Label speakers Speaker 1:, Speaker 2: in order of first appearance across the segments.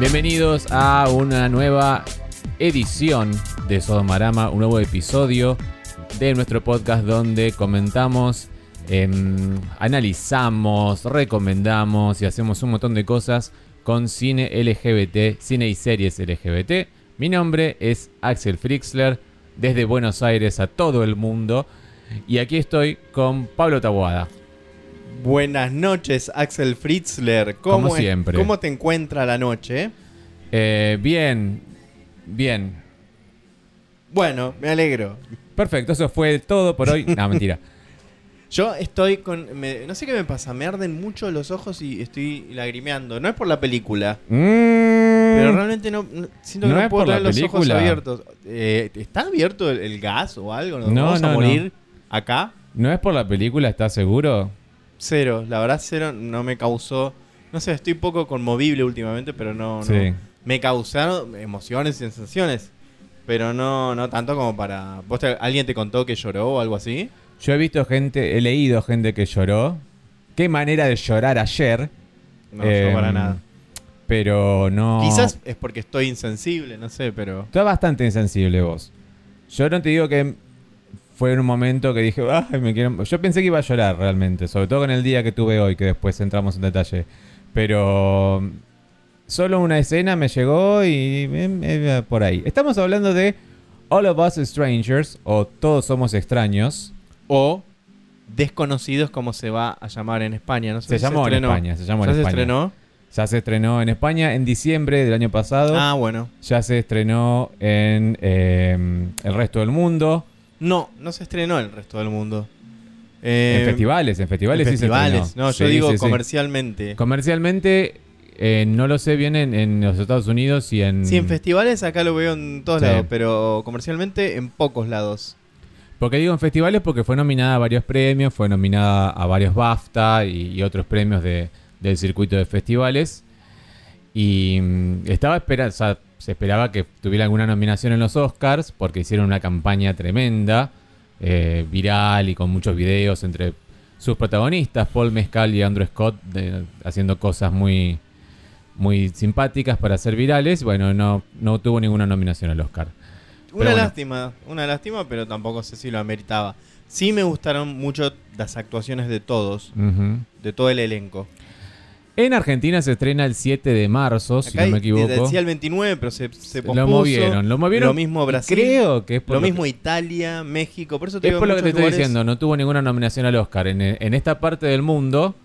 Speaker 1: Bienvenidos a una nueva edición de Sodomarama, un nuevo episodio de nuestro podcast donde comentamos, em, analizamos, recomendamos y hacemos un montón de cosas con cine LGBT, cine y series LGBT. Mi nombre es Axel Frixler, desde Buenos Aires a todo el mundo. Y aquí estoy con Pablo Tabuada.
Speaker 2: Buenas noches, Axel Fritzler. ¿Cómo
Speaker 1: Como
Speaker 2: es-
Speaker 1: siempre.
Speaker 2: ¿Cómo te encuentra la noche?
Speaker 1: Eh, bien, bien.
Speaker 2: Bueno, me alegro.
Speaker 1: Perfecto, eso fue todo por hoy. No, mentira.
Speaker 2: Yo estoy con... me- no sé qué me pasa, me arden mucho los ojos y estoy lagrimeando. No es por la película, pero
Speaker 1: Mm,
Speaker 2: realmente no, no- siento que
Speaker 1: ¿No
Speaker 2: no,
Speaker 1: es
Speaker 2: puedo
Speaker 1: por la
Speaker 2: tener los ojos
Speaker 1: película?
Speaker 2: abiertos. Eh, ¿Está abierto el, el gas o algo? ¿Nos
Speaker 1: No,
Speaker 2: vamos
Speaker 1: no,
Speaker 2: a
Speaker 1: no.
Speaker 2: morir acá?
Speaker 1: ¿No es por la película, estás seguro?
Speaker 2: Cero, la verdad cero no me causó... No sé, estoy poco conmovible últimamente, pero no... no.
Speaker 1: Sí.
Speaker 2: me causaron emociones y sensaciones. Pero no, no tanto como para. ¿Vos te- ¿Alguien te contó que lloró o algo así?
Speaker 1: Yo he visto gente, he leído gente que lloró. Qué manera de llorar ayer.
Speaker 2: No, yo para nada.
Speaker 1: Pero no.
Speaker 2: Quizás es porque estoy insensible, no sé, pero.
Speaker 1: Estás bastante insensible vos. Yo no te digo que fue en un momento que dije, ay, me quiero. Yo pensé que iba a llorar realmente, sobre todo con el día que tuve hoy, que después entramos en detalle. Pero mm, solo una escena me llegó y eh, eh, por ahí. Estamos hablando de All of Us Strangers o Todos Somos Extraños.
Speaker 2: O Desconocidos, como se va a llamar en España. No sé
Speaker 1: Se
Speaker 2: si
Speaker 1: llamó en. España, se llamó
Speaker 2: ¿Ya
Speaker 1: en
Speaker 2: se
Speaker 1: España.
Speaker 2: estrenó?
Speaker 1: Ya se estrenó en España en diciembre del año pasado.
Speaker 2: Ah, bueno.
Speaker 1: Ya se estrenó en eh, el resto del mundo.
Speaker 2: No, no se estrenó en el resto del mundo. Eh,
Speaker 1: en festivales, en festivales
Speaker 2: en
Speaker 1: sí se
Speaker 2: festivales. No, yo digo
Speaker 1: sí,
Speaker 2: comercialmente.
Speaker 1: Comercialmente, eh, no lo sé bien en, en los Estados Unidos y en...
Speaker 2: Sí, en festivales acá lo veo en todos lados, pero comercialmente en pocos lados.
Speaker 1: Porque digo en festivales porque fue nominada a varios premios, fue nominada a varios BAFTA y, y otros premios de- del circuito de festivales. Y mm, estaba esperando, se esperaba que tuviera alguna nominación en los Oscars porque hicieron una campaña tremenda, eh, viral y con muchos videos entre sus protagonistas, Paul Mescal y Andrew Scott, de- haciendo cosas muy, muy simpáticas para ser virales. Bueno, no, no tuvo ninguna nominación al Oscar.
Speaker 2: Una
Speaker 1: bueno.
Speaker 2: lástima, una lástima, pero tampoco sé si lo ameritaba. Sí me gustaron mucho las actuaciones de todos, de todo el elenco.
Speaker 1: En Argentina se estrena el 7 de marzo, si no me equivoco.
Speaker 2: Decía el 29, pero se, se pospuso.
Speaker 1: Lo movieron, lo movieron.
Speaker 2: Lo mismo Brasil.
Speaker 1: Creo que es por
Speaker 2: lo
Speaker 1: lo
Speaker 2: mismo
Speaker 1: que-
Speaker 2: Italia, México. Por eso te
Speaker 1: es
Speaker 2: digo,
Speaker 1: por lo que te estoy diciendo, no tuvo ninguna nominación al Oscar. En, en esta parte del mundo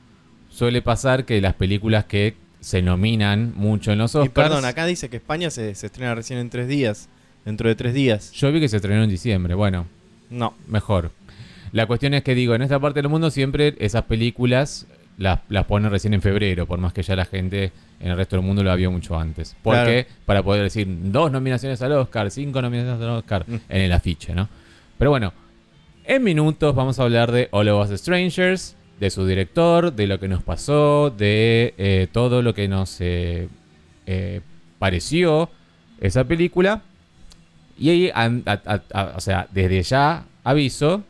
Speaker 1: suele pasar que las películas que se nominan mucho en los
Speaker 2: Y
Speaker 1: Oscars.
Speaker 2: perdón, acá dice que España se, se estrena recién en tres días. Dentro de tres días.
Speaker 1: Yo vi que se estrenó en diciembre. Bueno,
Speaker 2: No.
Speaker 1: mejor. La cuestión es que digo, en esta parte del mundo siempre esas películas las, las ponen recién en febrero, por más que ya la gente en el resto del mundo la vio mucho antes. Porque para poder decir dos nominaciones al Oscar, cinco nominaciones al Oscar
Speaker 2: Mm.
Speaker 1: en el afiche, ¿no? Pero bueno, en minutos vamos a hablar de All of Us Strangers, de su director, de lo que nos pasó, de eh, todo lo que nos eh, eh, pareció esa película. Y ahí, an- a- a- a- o sea, desde ya aviso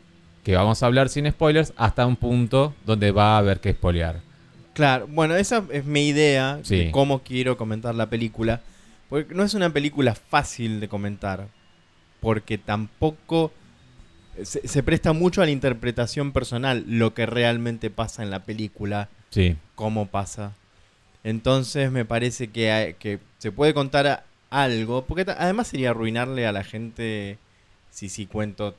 Speaker 1: que vamos a hablar sin spoilers hasta un punto donde va a haber que spoilear.
Speaker 2: Claro, bueno, esa es mi idea
Speaker 1: Sí.
Speaker 2: de cómo quiero comentar la película. Porque no es una película fácil de comentar. Porque tampoco se, se presta mucho a la interpretación personal lo que realmente pasa en la película,
Speaker 1: Sí,
Speaker 2: cómo pasa. Entonces me parece que, hay- que se puede contar algo. Porque además sería arruinarle a la gente si sí cuento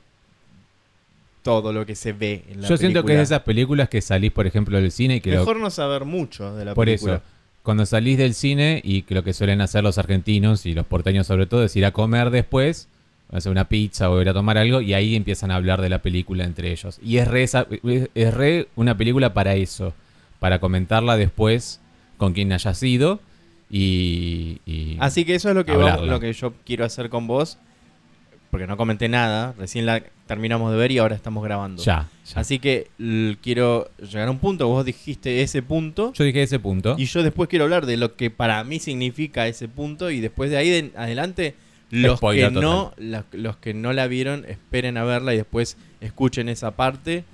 Speaker 2: todo lo que se ve en la
Speaker 1: yo siento que es de esas películas que salís, por ejemplo, del cine y que lo-
Speaker 2: Mejor no saber mucho de la
Speaker 1: por
Speaker 2: película.
Speaker 1: eso, cuando salís del cine y que lo que suelen hacer los argentinos y los porteños sobre todo es ir a comer después, hacer una pizza o ir a tomar algo y ahí empiezan a hablar de la película entre ellos. Y es re, esa- es- re una película para eso, para comentarla después con quien haya sido y... y-
Speaker 2: Así que eso es lo que, vamos- lo que yo quiero hacer con vos. Porque no comenté nada. Recién la terminamos de ver y ahora estamos grabando.
Speaker 1: ya, ya.
Speaker 2: Así que quiero llegar a un punto. Vos dijiste ese punto.
Speaker 1: Yo dije ese punto.
Speaker 2: Y yo después quiero hablar de lo que para mí significa ese punto. Y después de ahí adelante, los
Speaker 1: Spoiler
Speaker 2: que,
Speaker 1: total.
Speaker 2: no, los que no la vieron, esperen a verla y después escuchen esa parte.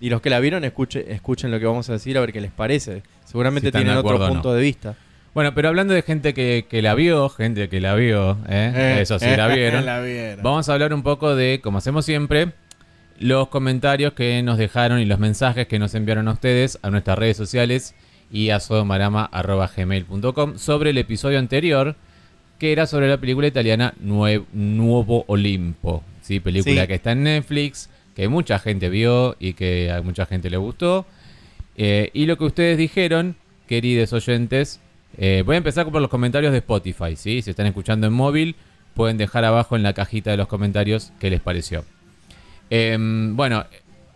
Speaker 2: Y los que la vieron, escuchen, escuchen lo que vamos a decir a ver qué les parece. Seguramente
Speaker 1: Si
Speaker 2: tienen otro
Speaker 1: no.
Speaker 2: punto de vista.
Speaker 1: Bueno, pero hablando de gente que, que la vio, gente que la vio, ¿eh?
Speaker 2: Eh,
Speaker 1: eso sí,
Speaker 2: eh,
Speaker 1: la vieron.
Speaker 2: la vieron.
Speaker 1: Vamos a hablar un poco de, como hacemos siempre, los comentarios que nos dejaron y los mensajes que nos enviaron a ustedes a nuestras redes sociales y a sodomarama.gmail.com sobre el episodio anterior, que era sobre la película italiana Nue- Nuevo Olimpo. ¿sí? Película
Speaker 2: Sí.
Speaker 1: que está en Netflix, que mucha gente vio y que a mucha gente le gustó. Eh, y lo que ustedes dijeron, queridos oyentes, eh, voy a empezar por los comentarios de Spotify, ¿sí? Si están escuchando en móvil, pueden dejar abajo en la cajita de los comentarios qué les pareció. Em, bueno,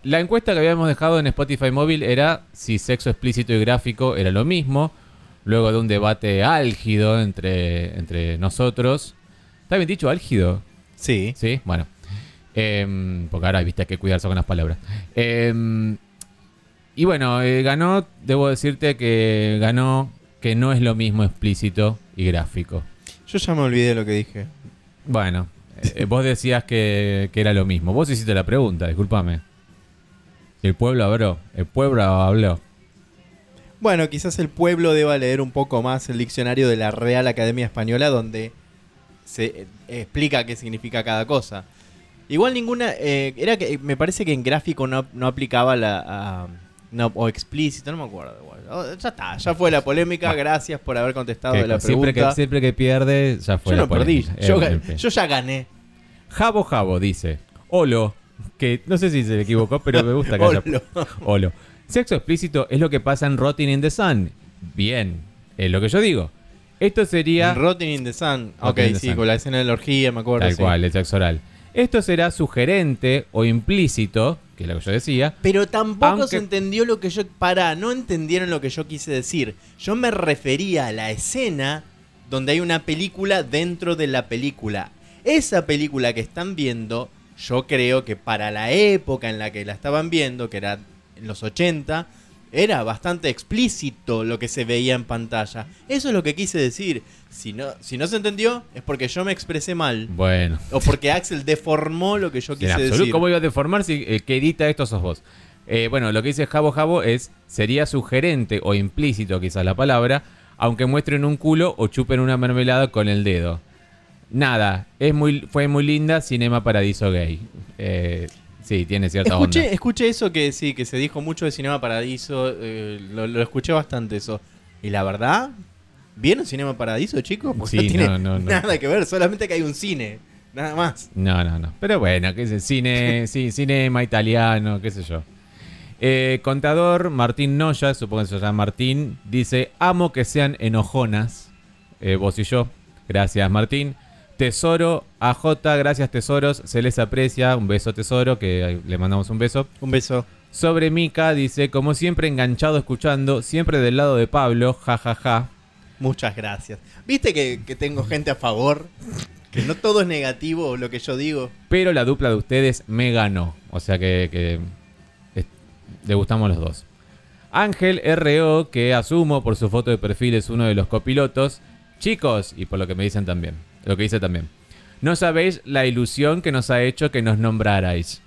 Speaker 1: la encuesta que habíamos dejado en Spotify móvil era si sexo explícito y gráfico era lo mismo, luego de un debate álgido entre, entre nosotros. ¿Está bien dicho álgido?
Speaker 2: Sí.
Speaker 1: Sí, bueno. Em, porque ahora viste hay que cuidarse con las palabras. Em, y bueno, eh, ganó, debo decirte que ganó que no es lo mismo explícito y gráfico.
Speaker 2: Yo ya me olvidé de lo que dije.
Speaker 1: Bueno, eh, vos decías que, que era lo mismo. Vos hiciste la pregunta, discúlpame. El pueblo habló. El pueblo habló.
Speaker 2: Bueno, quizás el pueblo deba leer un poco más el diccionario de la Real Academia Española donde se eh, explica qué significa cada cosa. Igual ninguna... eh, era que me parece que en gráfico no, no aplicaba la... a- no, o explícito, no me acuerdo. igual. Oh, ya está, ya fue la polémica. Gracias por haber contestado
Speaker 1: Que
Speaker 2: de la
Speaker 1: siempre,
Speaker 2: pregunta.
Speaker 1: que, siempre que pierde, ya fue
Speaker 2: yo
Speaker 1: la
Speaker 2: no perdí,
Speaker 1: polémica.
Speaker 2: yo,
Speaker 1: Eh, en fin.
Speaker 2: yo ya gané.
Speaker 1: Jabo Jabo dice. Olo. Que no sé si se equivocó, pero me gusta que haya-
Speaker 2: Olo.
Speaker 1: Olo. Sexo explícito es lo que pasa en Rotting in the Sun. Bien, es lo que yo digo. Esto sería
Speaker 2: Rotting in the Sun. Ok,
Speaker 1: Rotting in the
Speaker 2: sí,
Speaker 1: Sun.
Speaker 2: con la escena de la orgía, me acuerdo.
Speaker 1: tal
Speaker 2: sí.
Speaker 1: cual, el sexo oral. Esto será sugerente o implícito, que es lo que yo decía.
Speaker 2: Pero tampoco
Speaker 1: Aunque-
Speaker 2: se entendió lo que yo. Pará, no entendieron lo que yo quise decir. Yo me refería a la escena donde hay una película dentro de la película. Esa película que están viendo, yo creo que para la época en la que la estaban viendo, que era en los 80, era bastante explícito lo que se veía en pantalla. Eso es lo que quise decir. Si no, si no se entendió, es porque yo me expresé mal.
Speaker 1: Bueno,
Speaker 2: O porque Axel deformó lo que yo quise
Speaker 1: absoluto,
Speaker 2: decir.
Speaker 1: ¿cómo iba a deformar si que edita esto sos vos? Eh, bueno, lo que dice Jabo Jabo es, sería sugerente o implícito quizás la palabra, aunque muestren un culo o chupen una mermelada con el dedo. Nada, es muy, fue muy linda Cinema Paradiso Gay. Eh, sí, tiene cierta
Speaker 2: Escuché,
Speaker 1: onda.
Speaker 2: escuché eso que sí, que se dijo mucho de Cinema Paradiso, eh, lo, lo escuché bastante eso. Y la verdad, ¿vieron Cinema Paradiso, chicos? Porque
Speaker 1: Sí,
Speaker 2: no tiene
Speaker 1: no, no, no.
Speaker 2: nada que ver, solamente que hay un cine, nada más.
Speaker 1: No, no, no. Pero bueno, qué sé, cine, sí, cinema italiano, qué sé yo. Eh, contador Martín Noya, supongo que se llama Martín, dice, amo que sean enojonas, eh, vos y yo. Gracias, Martín. Tesoro, AJ, gracias Tesoros, se les aprecia. Un beso, Tesoro, que le mandamos un beso.
Speaker 2: Un beso.
Speaker 1: Sobre Mika, dice, como siempre enganchado escuchando, siempre del lado de Pablo, jajaja. Ja, ja.
Speaker 2: Muchas gracias. ¿Viste que, que tengo gente a favor? Que no todo es negativo lo que yo digo.
Speaker 1: Pero la dupla de ustedes me ganó. O sea que, que es- le gustamos los dos. Ángel RO, que asumo por su foto de perfil es uno de los copilotos. Chicos, y por lo que me dicen también, lo que dice también. No sabéis la ilusión que nos ha hecho que nos nombrarais.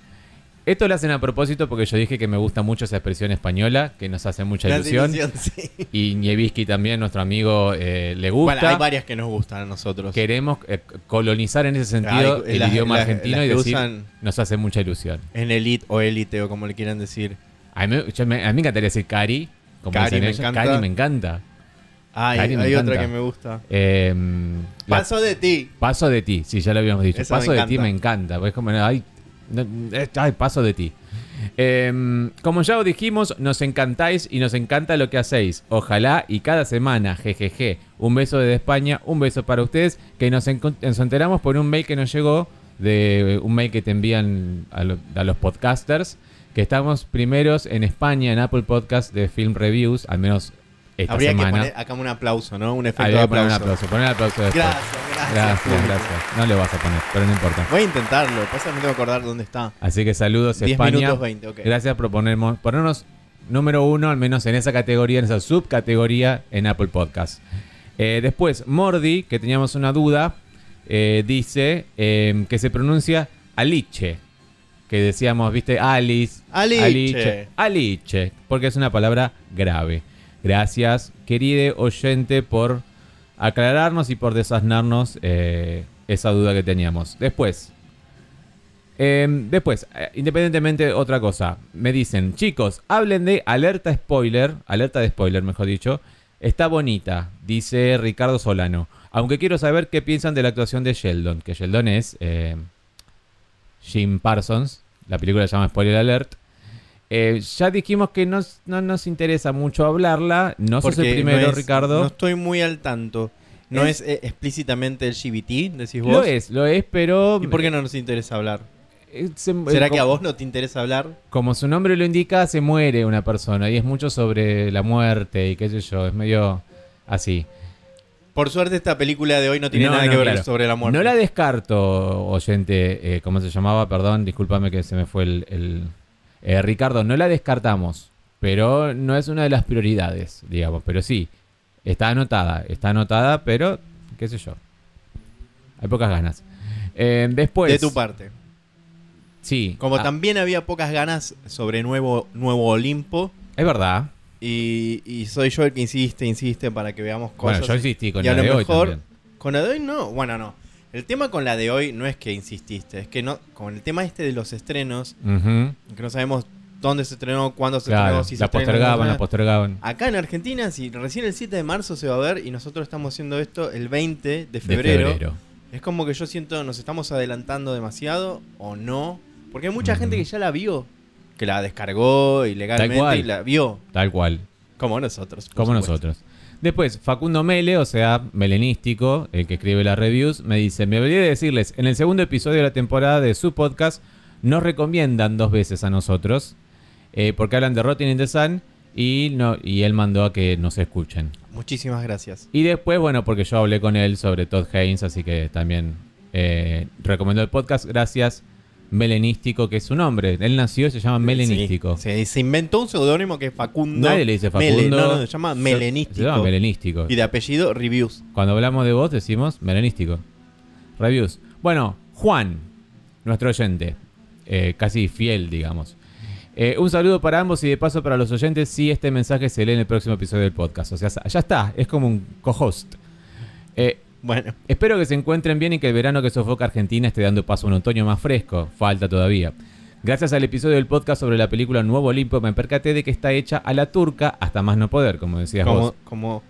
Speaker 1: Esto lo hacen a propósito porque yo dije que me gusta mucho esa expresión española, que nos hace mucha ilusión.
Speaker 2: ilusión, sí.
Speaker 1: Y Nievisky también, nuestro amigo, eh, le gusta.
Speaker 2: Bueno, hay varias que nos gustan a nosotros.
Speaker 1: Queremos eh, colonizar en ese sentido el idioma argentino y decir,
Speaker 2: usan-
Speaker 1: nos hace mucha ilusión.
Speaker 2: En elite o élite o como le quieran decir.
Speaker 1: A mí, yo me, a mí me encantaría decir Cari. Como
Speaker 2: Cari
Speaker 1: dicen
Speaker 2: me
Speaker 1: ellos.
Speaker 2: encanta.
Speaker 1: Cari me encanta. Me
Speaker 2: hay otra que me gusta.
Speaker 1: Eh, la-
Speaker 2: Paso de ti.
Speaker 1: paso de ti, sí, ya lo habíamos dicho.
Speaker 2: Esa
Speaker 1: paso de ti me encanta. porque Es como, ay, no, ay, paso de ti. Eh, como ya os dijimos, nos encantáis y nos encanta lo que hacéis. Ojalá y cada semana, jejeje. Un beso desde España, un beso para ustedes. Que nos, nos enteramos por un mail que nos llegó, de un mail que te envían a, lo- a los podcasters. Que estamos primeros en España en Apple Podcast de Film Reviews, al menos esta
Speaker 2: Habría que poner acá un aplauso, ¿no? Un efecto
Speaker 1: Habría
Speaker 2: de
Speaker 1: que poner un
Speaker 2: aplauso.
Speaker 1: aplauso. Poner el aplauso después.
Speaker 2: Gracias, gracias.
Speaker 1: Gracias, gracias. No le vas a poner, pero no importa.
Speaker 2: Voy a intentarlo, pasa que me tengo que acordar dónde está.
Speaker 1: Así que saludos
Speaker 2: 10
Speaker 1: España.
Speaker 2: minutos 20, ok.
Speaker 1: Gracias por ponernos, ponernos número uno, al menos en esa categoría, en esa subcategoría en Apple Podcast. Eh, después, Mordi, que teníamos una duda, eh, dice eh, que se pronuncia Aliche. Que decíamos, viste, Alice.
Speaker 2: Aliche.
Speaker 1: Aliche. Aliche, porque es una palabra grave. Gracias, querido oyente, por aclararnos y por desasnarnos eh, esa duda que teníamos. Después, em, después, eh, independientemente otra cosa, me dicen, chicos, hablen de alerta spoiler, alerta de spoiler, mejor dicho. Está bonita, dice Ricardo Solano. Aunque quiero saber qué piensan de la actuación de Sheldon, que Sheldon es eh, Jim Parsons. La película se llama Spoiler Alert. Eh, ya dijimos que nos- no nos interesa mucho hablarla. No sos el primero,
Speaker 2: no es-
Speaker 1: Ricardo.
Speaker 2: No estoy muy al tanto. No
Speaker 1: Es-
Speaker 2: es, eh, explícitamente LGBT, decís vos.
Speaker 1: Lo es, lo es, pero...
Speaker 2: ¿Y por qué no nos interesa hablar?
Speaker 1: eh, se-
Speaker 2: ¿Será
Speaker 1: eh,
Speaker 2: que a
Speaker 1: como-
Speaker 2: vos no te interesa hablar?
Speaker 1: Como su nombre lo indica, se muere una persona y es mucho sobre la muerte y qué sé yo, es medio así.
Speaker 2: Por suerte esta película de hoy no tiene
Speaker 1: No,
Speaker 2: nada
Speaker 1: no,
Speaker 2: que ver
Speaker 1: claro.
Speaker 2: sobre la muerte.
Speaker 1: No la descarto, oyente, eh, ¿cómo se llamaba? Perdón, discúlpame que se me fue el... el- eh, Ricardo, no la descartamos, pero no es una de las prioridades, digamos, pero sí, está anotada, está anotada, pero qué sé yo. Hay pocas ganas. Eh, después...
Speaker 2: de tu parte.
Speaker 1: Sí.
Speaker 2: Como
Speaker 1: ah,
Speaker 2: también había pocas ganas sobre Nuevo, Nuevo Olimpo.
Speaker 1: Es verdad.
Speaker 2: Y, y soy yo el que insiste, insiste para que veamos cosas.
Speaker 1: Bueno, yo insistí con
Speaker 2: y a lo
Speaker 1: de hoy
Speaker 2: mejor,
Speaker 1: también.
Speaker 2: con la de hoy no. Bueno, no. El tema con la de hoy no es que insististe, es que no. Con el tema este de los estrenos, que no sabemos dónde se estrenó, cuándo se
Speaker 1: Claro,
Speaker 2: estrenó, si se
Speaker 1: la
Speaker 2: estrenó,
Speaker 1: postergaban,
Speaker 2: se
Speaker 1: la postergaban.
Speaker 2: Acá en Argentina, si recién el 7 de marzo se va a ver y nosotros estamos haciendo esto el 20 de
Speaker 1: De
Speaker 2: febrero,
Speaker 1: febrero.
Speaker 2: es como que yo siento nos estamos adelantando demasiado o no. Porque hay mucha gente que ya la vio, que la descargó ilegalmente y la vio,
Speaker 1: Tal cual.
Speaker 2: como nosotros.
Speaker 1: Como
Speaker 2: supuesto.
Speaker 1: nosotros. Después, Facundo Mele, o sea, melenístico, el que escribe las reviews, me dice, me olvidé de decirles, en el segundo episodio de la temporada de su podcast, nos recomiendan dos veces a nosotros, eh, porque hablan de Rotting in the Sun y, no, y él mandó a que nos escuchen.
Speaker 2: Muchísimas gracias.
Speaker 1: Y después, bueno, porque yo hablé con él sobre Todd Haynes, así que también eh, recomendó el podcast. Gracias, Melenístico, que es su nombre. Él nació y se llama Melenístico.
Speaker 2: Sí, se, se inventó un seudónimo que es Facundo.
Speaker 1: Nadie le dice
Speaker 2: Mele-
Speaker 1: Facundo.
Speaker 2: no, no, se llama
Speaker 1: Se-
Speaker 2: Melenístico.
Speaker 1: Se llama Melenístico.
Speaker 2: Y de apellido Reviews.
Speaker 1: Cuando hablamos de vos decimos melenístico. Reviews. Bueno, Juan, nuestro oyente, eh, casi fiel, digamos. Eh, un saludo para ambos y de paso para los oyentes si este mensaje se lee en el próximo episodio del podcast. O sea, ya está, es como un co-host. Eh,
Speaker 2: Bueno,
Speaker 1: espero que se encuentren bien y que el verano que sofoca Argentina esté dando paso a un otoño más fresco. Falta todavía. Gracias al episodio del podcast sobre la película Nuevo Olimpo me percaté de que está hecha a la turca hasta más no poder, como decías
Speaker 2: como,
Speaker 1: vos.
Speaker 2: como,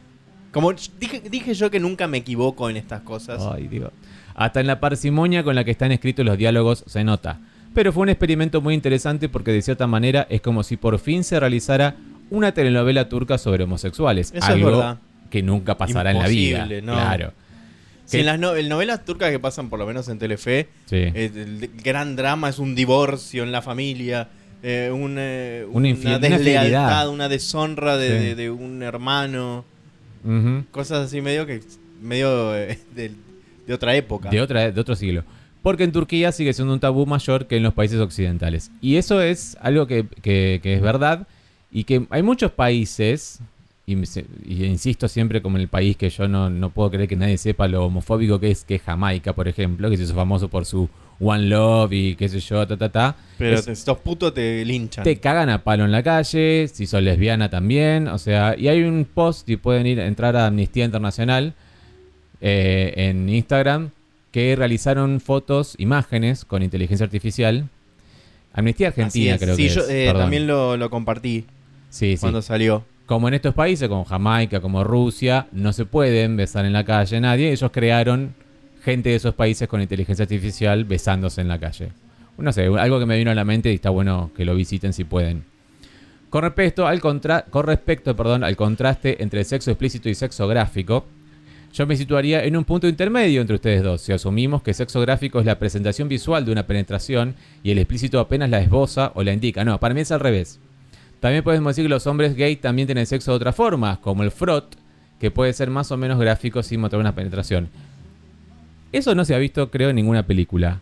Speaker 2: como dije, dije yo que nunca me equivoco en estas cosas.
Speaker 1: Ay, Dios. Hasta en la parsimonia con la que están escritos los diálogos se nota. Pero fue un experimento muy interesante porque de cierta manera es como si por fin se realizara una telenovela turca sobre homosexuales.
Speaker 2: Eso es
Speaker 1: algo
Speaker 2: verdad.
Speaker 1: que nunca pasará en la vida.
Speaker 2: Imposible, no.
Speaker 1: Claro. Que-
Speaker 2: en las no- en novelas turcas que pasan por lo menos en Telefe,
Speaker 1: Sí.
Speaker 2: eh, el gran drama es un divorcio en la familia, eh, un, eh,
Speaker 1: Una una
Speaker 2: deslealtad, una deshonra de,
Speaker 1: Sí.
Speaker 2: de- de un hermano, cosas así medio que medio de, de otra época.
Speaker 1: de, otra, de otro siglo. Porque en Turquía sigue siendo un tabú mayor que en los países occidentales. Y eso es algo que, que- que es verdad y que hay muchos países, y, insisto siempre como en el país que yo no, no puedo creer que nadie sepa lo homofóbico que es, que es Jamaica, por ejemplo, que se hizo famoso por su One Love y qué sé yo, ta, ta, ta.
Speaker 2: Pero
Speaker 1: Es-
Speaker 2: estos putos te linchan.
Speaker 1: te cagan a palo en la calle, si sos lesbiana también, o sea, y hay un post y pueden ir entrar a Amnistía Internacional eh, en Instagram que realizaron fotos, imágenes con inteligencia artificial. Amnistía Argentina creo
Speaker 2: Sí,
Speaker 1: que
Speaker 2: yo
Speaker 1: es,
Speaker 2: eh, también lo, lo compartí
Speaker 1: Sí, sí.
Speaker 2: cuando salió.
Speaker 1: Como en estos países, como Jamaica, como Rusia, no se pueden besar en la calle nadie. Ellos crearon gente de esos países con inteligencia artificial besándose en la calle. No sé, algo que me vino a la mente y está bueno que lo visiten si pueden. Con respecto al, con respecto, perdón, al contraste entre sexo explícito y sexo gráfico, yo me situaría en un punto intermedio entre ustedes dos, si asumimos que sexo gráfico es la presentación visual de una penetración y el explícito apenas la esboza o la indica. No, para mí es al revés. También podemos decir que los hombres gay también tienen sexo de otra forma, como el frot, que puede ser más o menos gráfico sin mostrar una penetración. Eso no se ha visto, creo, en ninguna película.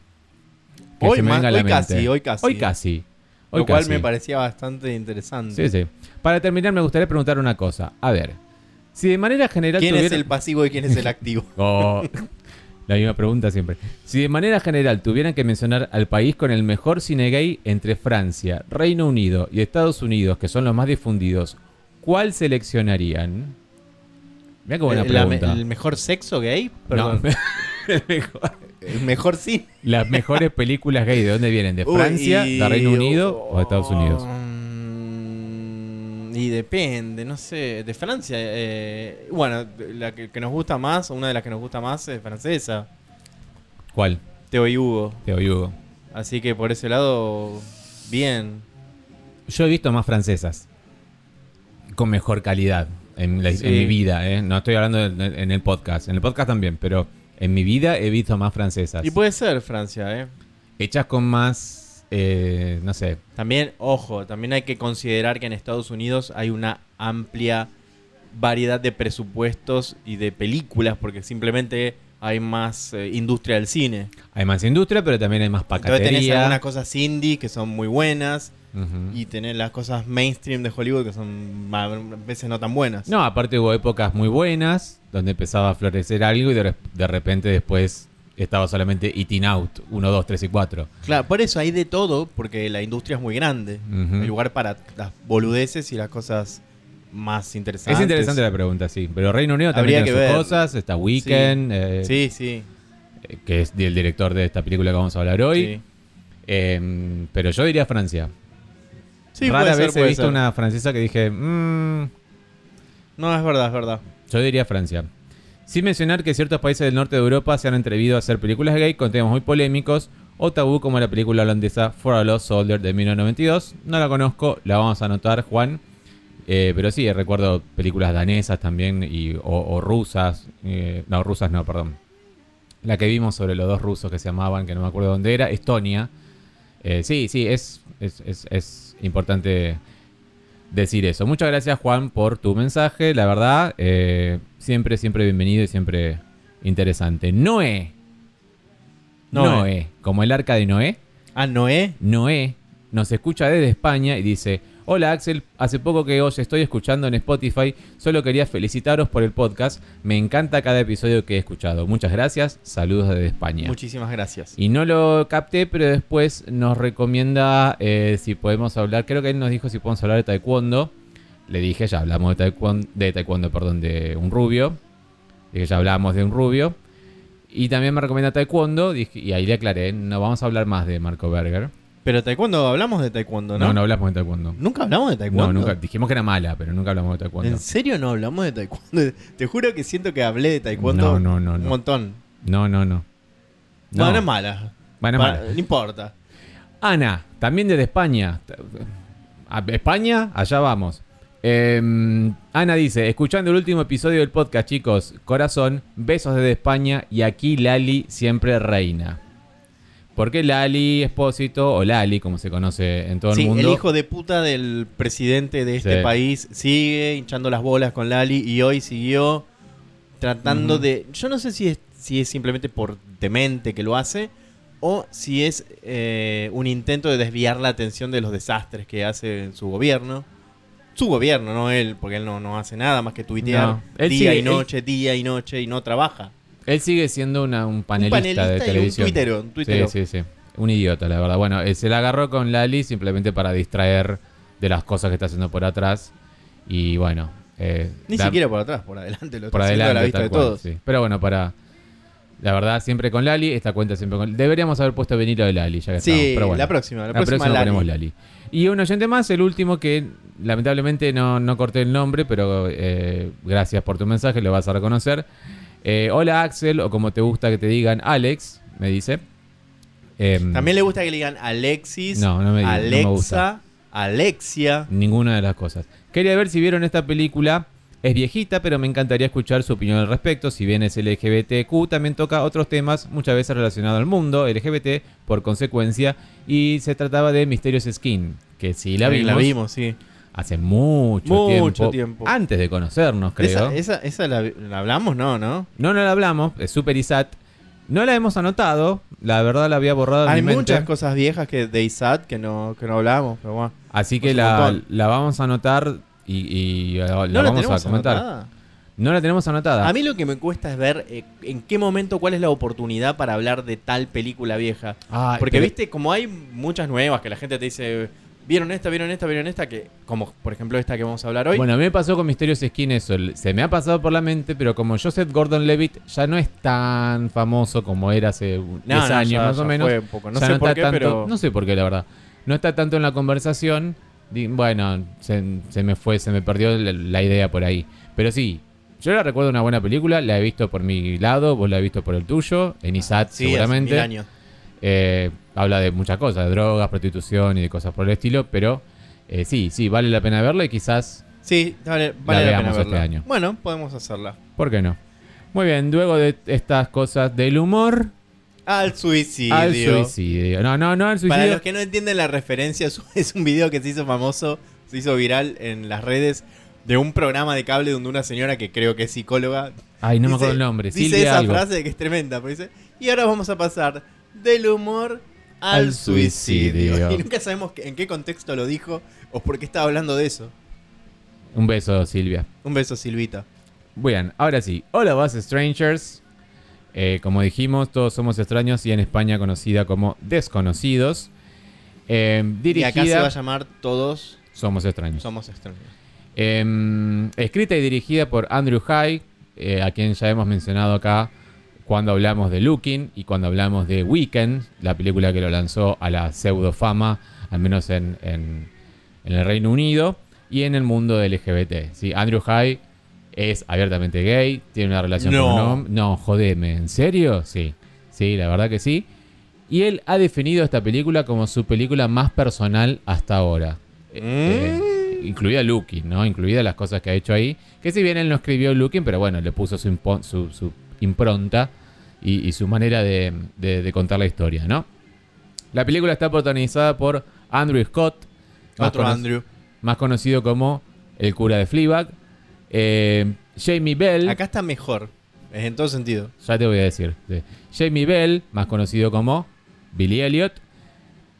Speaker 1: Que
Speaker 2: Hoy
Speaker 1: se me
Speaker 2: más-
Speaker 1: venga a la
Speaker 2: hoy
Speaker 1: mente.
Speaker 2: casi, hoy casi.
Speaker 1: Hoy casi. Hoy
Speaker 2: lo cual me parecía bastante interesante.
Speaker 1: Sí, sí. Para terminar, me gustaría preguntar una cosa. A ver, si de manera general
Speaker 2: ¿Quién es el pasivo y quién es el activo?
Speaker 1: Oh, la misma pregunta siempre. Si de manera general tuvieran que mencionar al país con el mejor cine gay entre Francia, Reino Unido y Estados Unidos, que son los más difundidos, ¿cuál seleccionarían? Mira qué buena
Speaker 2: Eh, la
Speaker 1: pregunta.
Speaker 2: ¿El mejor sexo gay?
Speaker 1: No,
Speaker 2: Perdón.
Speaker 1: el mejor-
Speaker 2: ¿El mejor cine?
Speaker 1: Las mejores películas gay, ¿de dónde vienen? ¿De Francia,
Speaker 2: Uy, y-
Speaker 1: de Reino Unido o de Estados Unidos?
Speaker 2: Y depende, no sé. De Francia. eh, bueno, la que, que nos gusta más, una de las que nos gusta más es francesa.
Speaker 1: ¿Cuál?
Speaker 2: Teo y Hugo.
Speaker 1: Te oigo.
Speaker 2: Así que por ese lado, bien.
Speaker 1: Yo he visto más francesas. Con mejor calidad. En, la-
Speaker 2: Sí.
Speaker 1: en mi vida, ¿eh? No estoy hablando de- en el podcast. En el podcast también, pero en mi vida he visto más francesas.
Speaker 2: Y puede ser Francia, ¿eh?
Speaker 1: Hechas con más, eh, no sé,
Speaker 2: También, ojo, también hay que considerar que en Estados Unidos hay una amplia variedad de presupuestos y de películas, porque simplemente hay más eh, industria del cine.
Speaker 1: hay más industria, pero también hay más
Speaker 2: Entonces tenés
Speaker 1: pacatería.
Speaker 2: algunas cosas indie que son muy buenas y tenés las cosas mainstream de Hollywood que son a veces no tan buenas.
Speaker 1: No, aparte hubo épocas muy buenas donde empezaba a florecer algo y de repente después estaba solamente Eating Out 1, 2, 3 y 4.
Speaker 2: Claro, por eso hay de todo, porque la industria es muy grande.
Speaker 1: Ujú.
Speaker 2: Hay lugar para las boludeces y las cosas más interesantes.
Speaker 1: Es interesante la pregunta, sí. Pero Reino Unido también tiene
Speaker 2: que
Speaker 1: sus
Speaker 2: ver.
Speaker 1: cosas. Está Weekend, eh,
Speaker 2: Sí, sí.
Speaker 1: eh, que es el director de esta película que vamos a hablar hoy.
Speaker 2: sí.
Speaker 1: Eh, pero yo diría Francia.
Speaker 2: Sí,
Speaker 1: Rara
Speaker 2: puede ser,
Speaker 1: vez he
Speaker 2: puede
Speaker 1: visto
Speaker 2: ser.
Speaker 1: una francesa que dije, "Mm,
Speaker 2: No, es verdad, es verdad.
Speaker 1: yo diría Francia. Sin mencionar que ciertos países del norte de Europa se han atrevido a hacer películas gay con temas muy polémicos o tabú como la película holandesa For a Lost Soldier de 1992. No la conozco, la vamos a anotar, Juan. Eh, pero sí, recuerdo películas danesas también y, o, rusas. eh, no, rusas no, perdón. La que vimos sobre los dos rusos que se llamaban, que no me acuerdo dónde era, Estonia. Eh, sí, sí, es, es- es importante decir eso. Muchas gracias, Juan, por tu mensaje. La verdad, eh, siempre, siempre bienvenido y siempre interesante. Noé.
Speaker 2: Noé.
Speaker 1: Noé. Como el arca de Noé.
Speaker 2: Ah, Noé.
Speaker 1: Noé nos escucha desde España y dice, hola Axel, hace poco que os estoy escuchando en Spotify, solo quería felicitaros por el podcast, me encanta cada episodio que he escuchado, muchas gracias, saludos desde España.
Speaker 2: Muchísimas gracias.
Speaker 1: Y no lo capté, pero después nos recomienda eh, si podemos hablar, creo que él nos dijo si podemos hablar de taekwondo, le dije, ya hablamos de taekwondo, de taekwondo, perdón, de un rubio, dije, ya hablamos de un rubio. Y también me recomienda taekwondo, y ahí le aclaré, no vamos a hablar más de Marco Berger.
Speaker 2: Pero taekwondo, hablamos de taekwondo, ¿no?
Speaker 1: No, no hablamos de taekwondo.
Speaker 2: ¿Nunca hablamos de taekwondo?
Speaker 1: No, nunca. Dijimos que era mala, pero nunca hablamos de taekwondo.
Speaker 2: ¿En serio no hablamos de taekwondo? Te juro que siento que hablé de taekwondo
Speaker 1: No, no, no,
Speaker 2: un montón.
Speaker 1: No, no, no.
Speaker 2: No, no es mala.
Speaker 1: Bueno, es mala.
Speaker 2: No importa.
Speaker 1: Ana, también desde España. A España, allá vamos. Eh, Ana dice, escuchando el último episodio del podcast, chicos, corazón, besos desde España y aquí Lali siempre reina. Porque Lali Espósito, o Lali, como se conoce en todo
Speaker 2: sí,
Speaker 1: el mundo.
Speaker 2: el hijo de puta del presidente de este
Speaker 1: Sí.
Speaker 2: país sigue hinchando las bolas con Lali y hoy siguió tratando de... Yo no sé si es, si es simplemente por demente que lo hace o si es eh, un intento de desviar la atención de los desastres que hace en su gobierno. Su gobierno, no él, porque él no, no hace nada más que tuitear
Speaker 1: No,
Speaker 2: día
Speaker 1: sigue-
Speaker 2: y
Speaker 1: él-
Speaker 2: noche, día y noche y no trabaja.
Speaker 1: Él sigue siendo una- un panelista,
Speaker 2: un panelista
Speaker 1: de
Speaker 2: y un
Speaker 1: televisión.
Speaker 2: tuitero, un tuitero.
Speaker 1: Sí, sí, sí. Un idiota, la verdad. Bueno, eh, se la agarró con Lali simplemente para distraer de las cosas que está haciendo por atrás. Y bueno. eh,
Speaker 2: Ni
Speaker 1: la-
Speaker 2: siquiera por atrás, por adelante. Lo
Speaker 1: por
Speaker 2: está
Speaker 1: adelante.
Speaker 2: a la vista de
Speaker 1: cual,
Speaker 2: todos.
Speaker 1: sí. Pero bueno, para. La verdad, siempre con Lali. Esta cuenta siempre con. Deberíamos haber puesto Benito de Lali, ya que
Speaker 2: Sí,
Speaker 1: estamos. Pero bueno,
Speaker 2: la próxima, la
Speaker 1: la
Speaker 2: próxima
Speaker 1: próxima
Speaker 2: Lali.
Speaker 1: ponemos Lali. Y un oyente más, el último que lamentablemente no, no corté el nombre, pero eh, gracias por tu mensaje, lo vas a reconocer. Eh, hola Axel, o como te gusta que te digan Alex, me dice. Em,
Speaker 2: También le gusta que le digan Alexis,
Speaker 1: No, no me digas, no me
Speaker 2: Alexa,
Speaker 1: gusta.
Speaker 2: Alexia.
Speaker 1: Ninguna de las cosas. Quería ver si vieron esta película. Es viejita, pero me encantaría escuchar su opinión al respecto. Si bien es LGBTQ, también toca otros temas, muchas veces relacionados al mundo LGBT, por consecuencia. Y se trataba de Mysterious Skin, que sí la vimos,
Speaker 2: la vimos, sí.
Speaker 1: Hace mucho,
Speaker 2: Mucho
Speaker 1: tiempo,
Speaker 2: tiempo.
Speaker 1: Antes de conocernos, creo.
Speaker 2: Esa, esa, esa la, la hablamos, ¿no? ¿no?
Speaker 1: No, no la hablamos, es Super Isat. No la hemos anotado, la verdad la había borrado
Speaker 2: Hay
Speaker 1: mi
Speaker 2: muchas
Speaker 1: mente.
Speaker 2: cosas viejas que de ISAT que no, que no hablamos, pero bueno.
Speaker 1: Así que
Speaker 2: Pues un
Speaker 1: la, la vamos a anotar y, y la, la
Speaker 2: ¿No la
Speaker 1: vamos a comentar.
Speaker 2: anotada?
Speaker 1: No la tenemos anotada.
Speaker 2: A mí lo que me cuesta es ver eh, en qué momento, cuál es la oportunidad para hablar de tal película vieja. Porque,
Speaker 1: pero-
Speaker 2: viste, como hay muchas nuevas que la gente te dice, ¿Vieron esta, vieron esta, vieron esta? Que, como por ejemplo esta que vamos a hablar hoy.
Speaker 1: Bueno, a mí me pasó con Misterios Skin eso. Se me ha pasado por la mente, pero como Joseph Gordon-Levitt ya no es tan famoso como era hace 10
Speaker 2: No, no,
Speaker 1: años
Speaker 2: ya-
Speaker 1: más
Speaker 2: ya
Speaker 1: o menos.
Speaker 2: fue un poco. No
Speaker 1: ya
Speaker 2: sé por qué,
Speaker 1: tanto-
Speaker 2: pero.
Speaker 1: No sé por qué, la verdad. No está tanto en la conversación. Bueno, se, se me fue, se me perdió la, la idea por ahí. Pero sí, yo la recuerdo una buena película. La he visto por mi lado, vos la has visto por el tuyo. En ISAT
Speaker 2: Sí, hace
Speaker 1: seguramente.
Speaker 2: mil años.
Speaker 1: Eh, habla de muchas cosas, de drogas, prostitución y de cosas por el estilo. Pero eh, sí, sí, vale la pena verla y quizás
Speaker 2: Sí, vale, vale la, pena
Speaker 1: veamos este
Speaker 2: verla.
Speaker 1: año.
Speaker 2: Bueno, podemos hacerla.
Speaker 1: ¿Por qué no? Muy bien, luego de estas cosas del humor
Speaker 2: Al suicidio.
Speaker 1: al suicidio. No, no, no al
Speaker 2: Para
Speaker 1: suicidio.
Speaker 2: los que no entienden la referencia, es- un video que se hizo famoso, se hizo viral en las redes de un programa de cable donde una señora que creo que es psicóloga
Speaker 1: Ay, no me
Speaker 2: dice-
Speaker 1: acuerdo el nombre.
Speaker 2: Dice
Speaker 1: Silvia
Speaker 2: esa
Speaker 1: algo.
Speaker 2: frase que es tremenda, pero dice, y ahora vamos a pasar del humor al, suicidio. Y nunca sabemos en qué contexto lo dijo o por qué estaba hablando de eso.
Speaker 1: Un beso, Silvia.
Speaker 2: Un beso, Silvita.
Speaker 1: Bien, ahora sí. Hola, Bus Strangers. Eh, como dijimos, todos somos extraños y en España conocida como Desconocidos. Eh,
Speaker 2: Y
Speaker 1: dirigida.
Speaker 2: acá se va a llamar Todos
Speaker 1: Somos extraños.
Speaker 2: Somos Extraños.
Speaker 1: Eh, escrita y dirigida por Andrew High, eh, a quien ya hemos mencionado acá cuando hablamos de Looking y cuando hablamos de Weekend, la película que lo lanzó a la pseudo fama, al menos en, en- en el Reino Unido y en el mundo LGBT. ¿sí? Andrew High es abiertamente gay, tiene una relación
Speaker 2: No.
Speaker 1: con un hombre. No, jodeme, ¿en serio? Sí, sí, la verdad que sí. Y él ha definido esta película como su película más personal hasta ahora. Eh, eh, incluida Looking, ¿no? Incluida las cosas que ha hecho ahí. Que si bien él no escribió Looking, pero bueno, le puso su, impo- su- su impronta y, y su manera de, de- de contar la historia, ¿no? La película está protagonizada por Andrew Scott,
Speaker 2: Otro Andrew.
Speaker 1: más conocido como el cura de Fleabag. Eh, Jamie Bell.
Speaker 2: Acá está mejor. Es en todo sentido.
Speaker 1: Ya te voy a decir. sí. Jamie Bell, más conocido como Billy Elliot.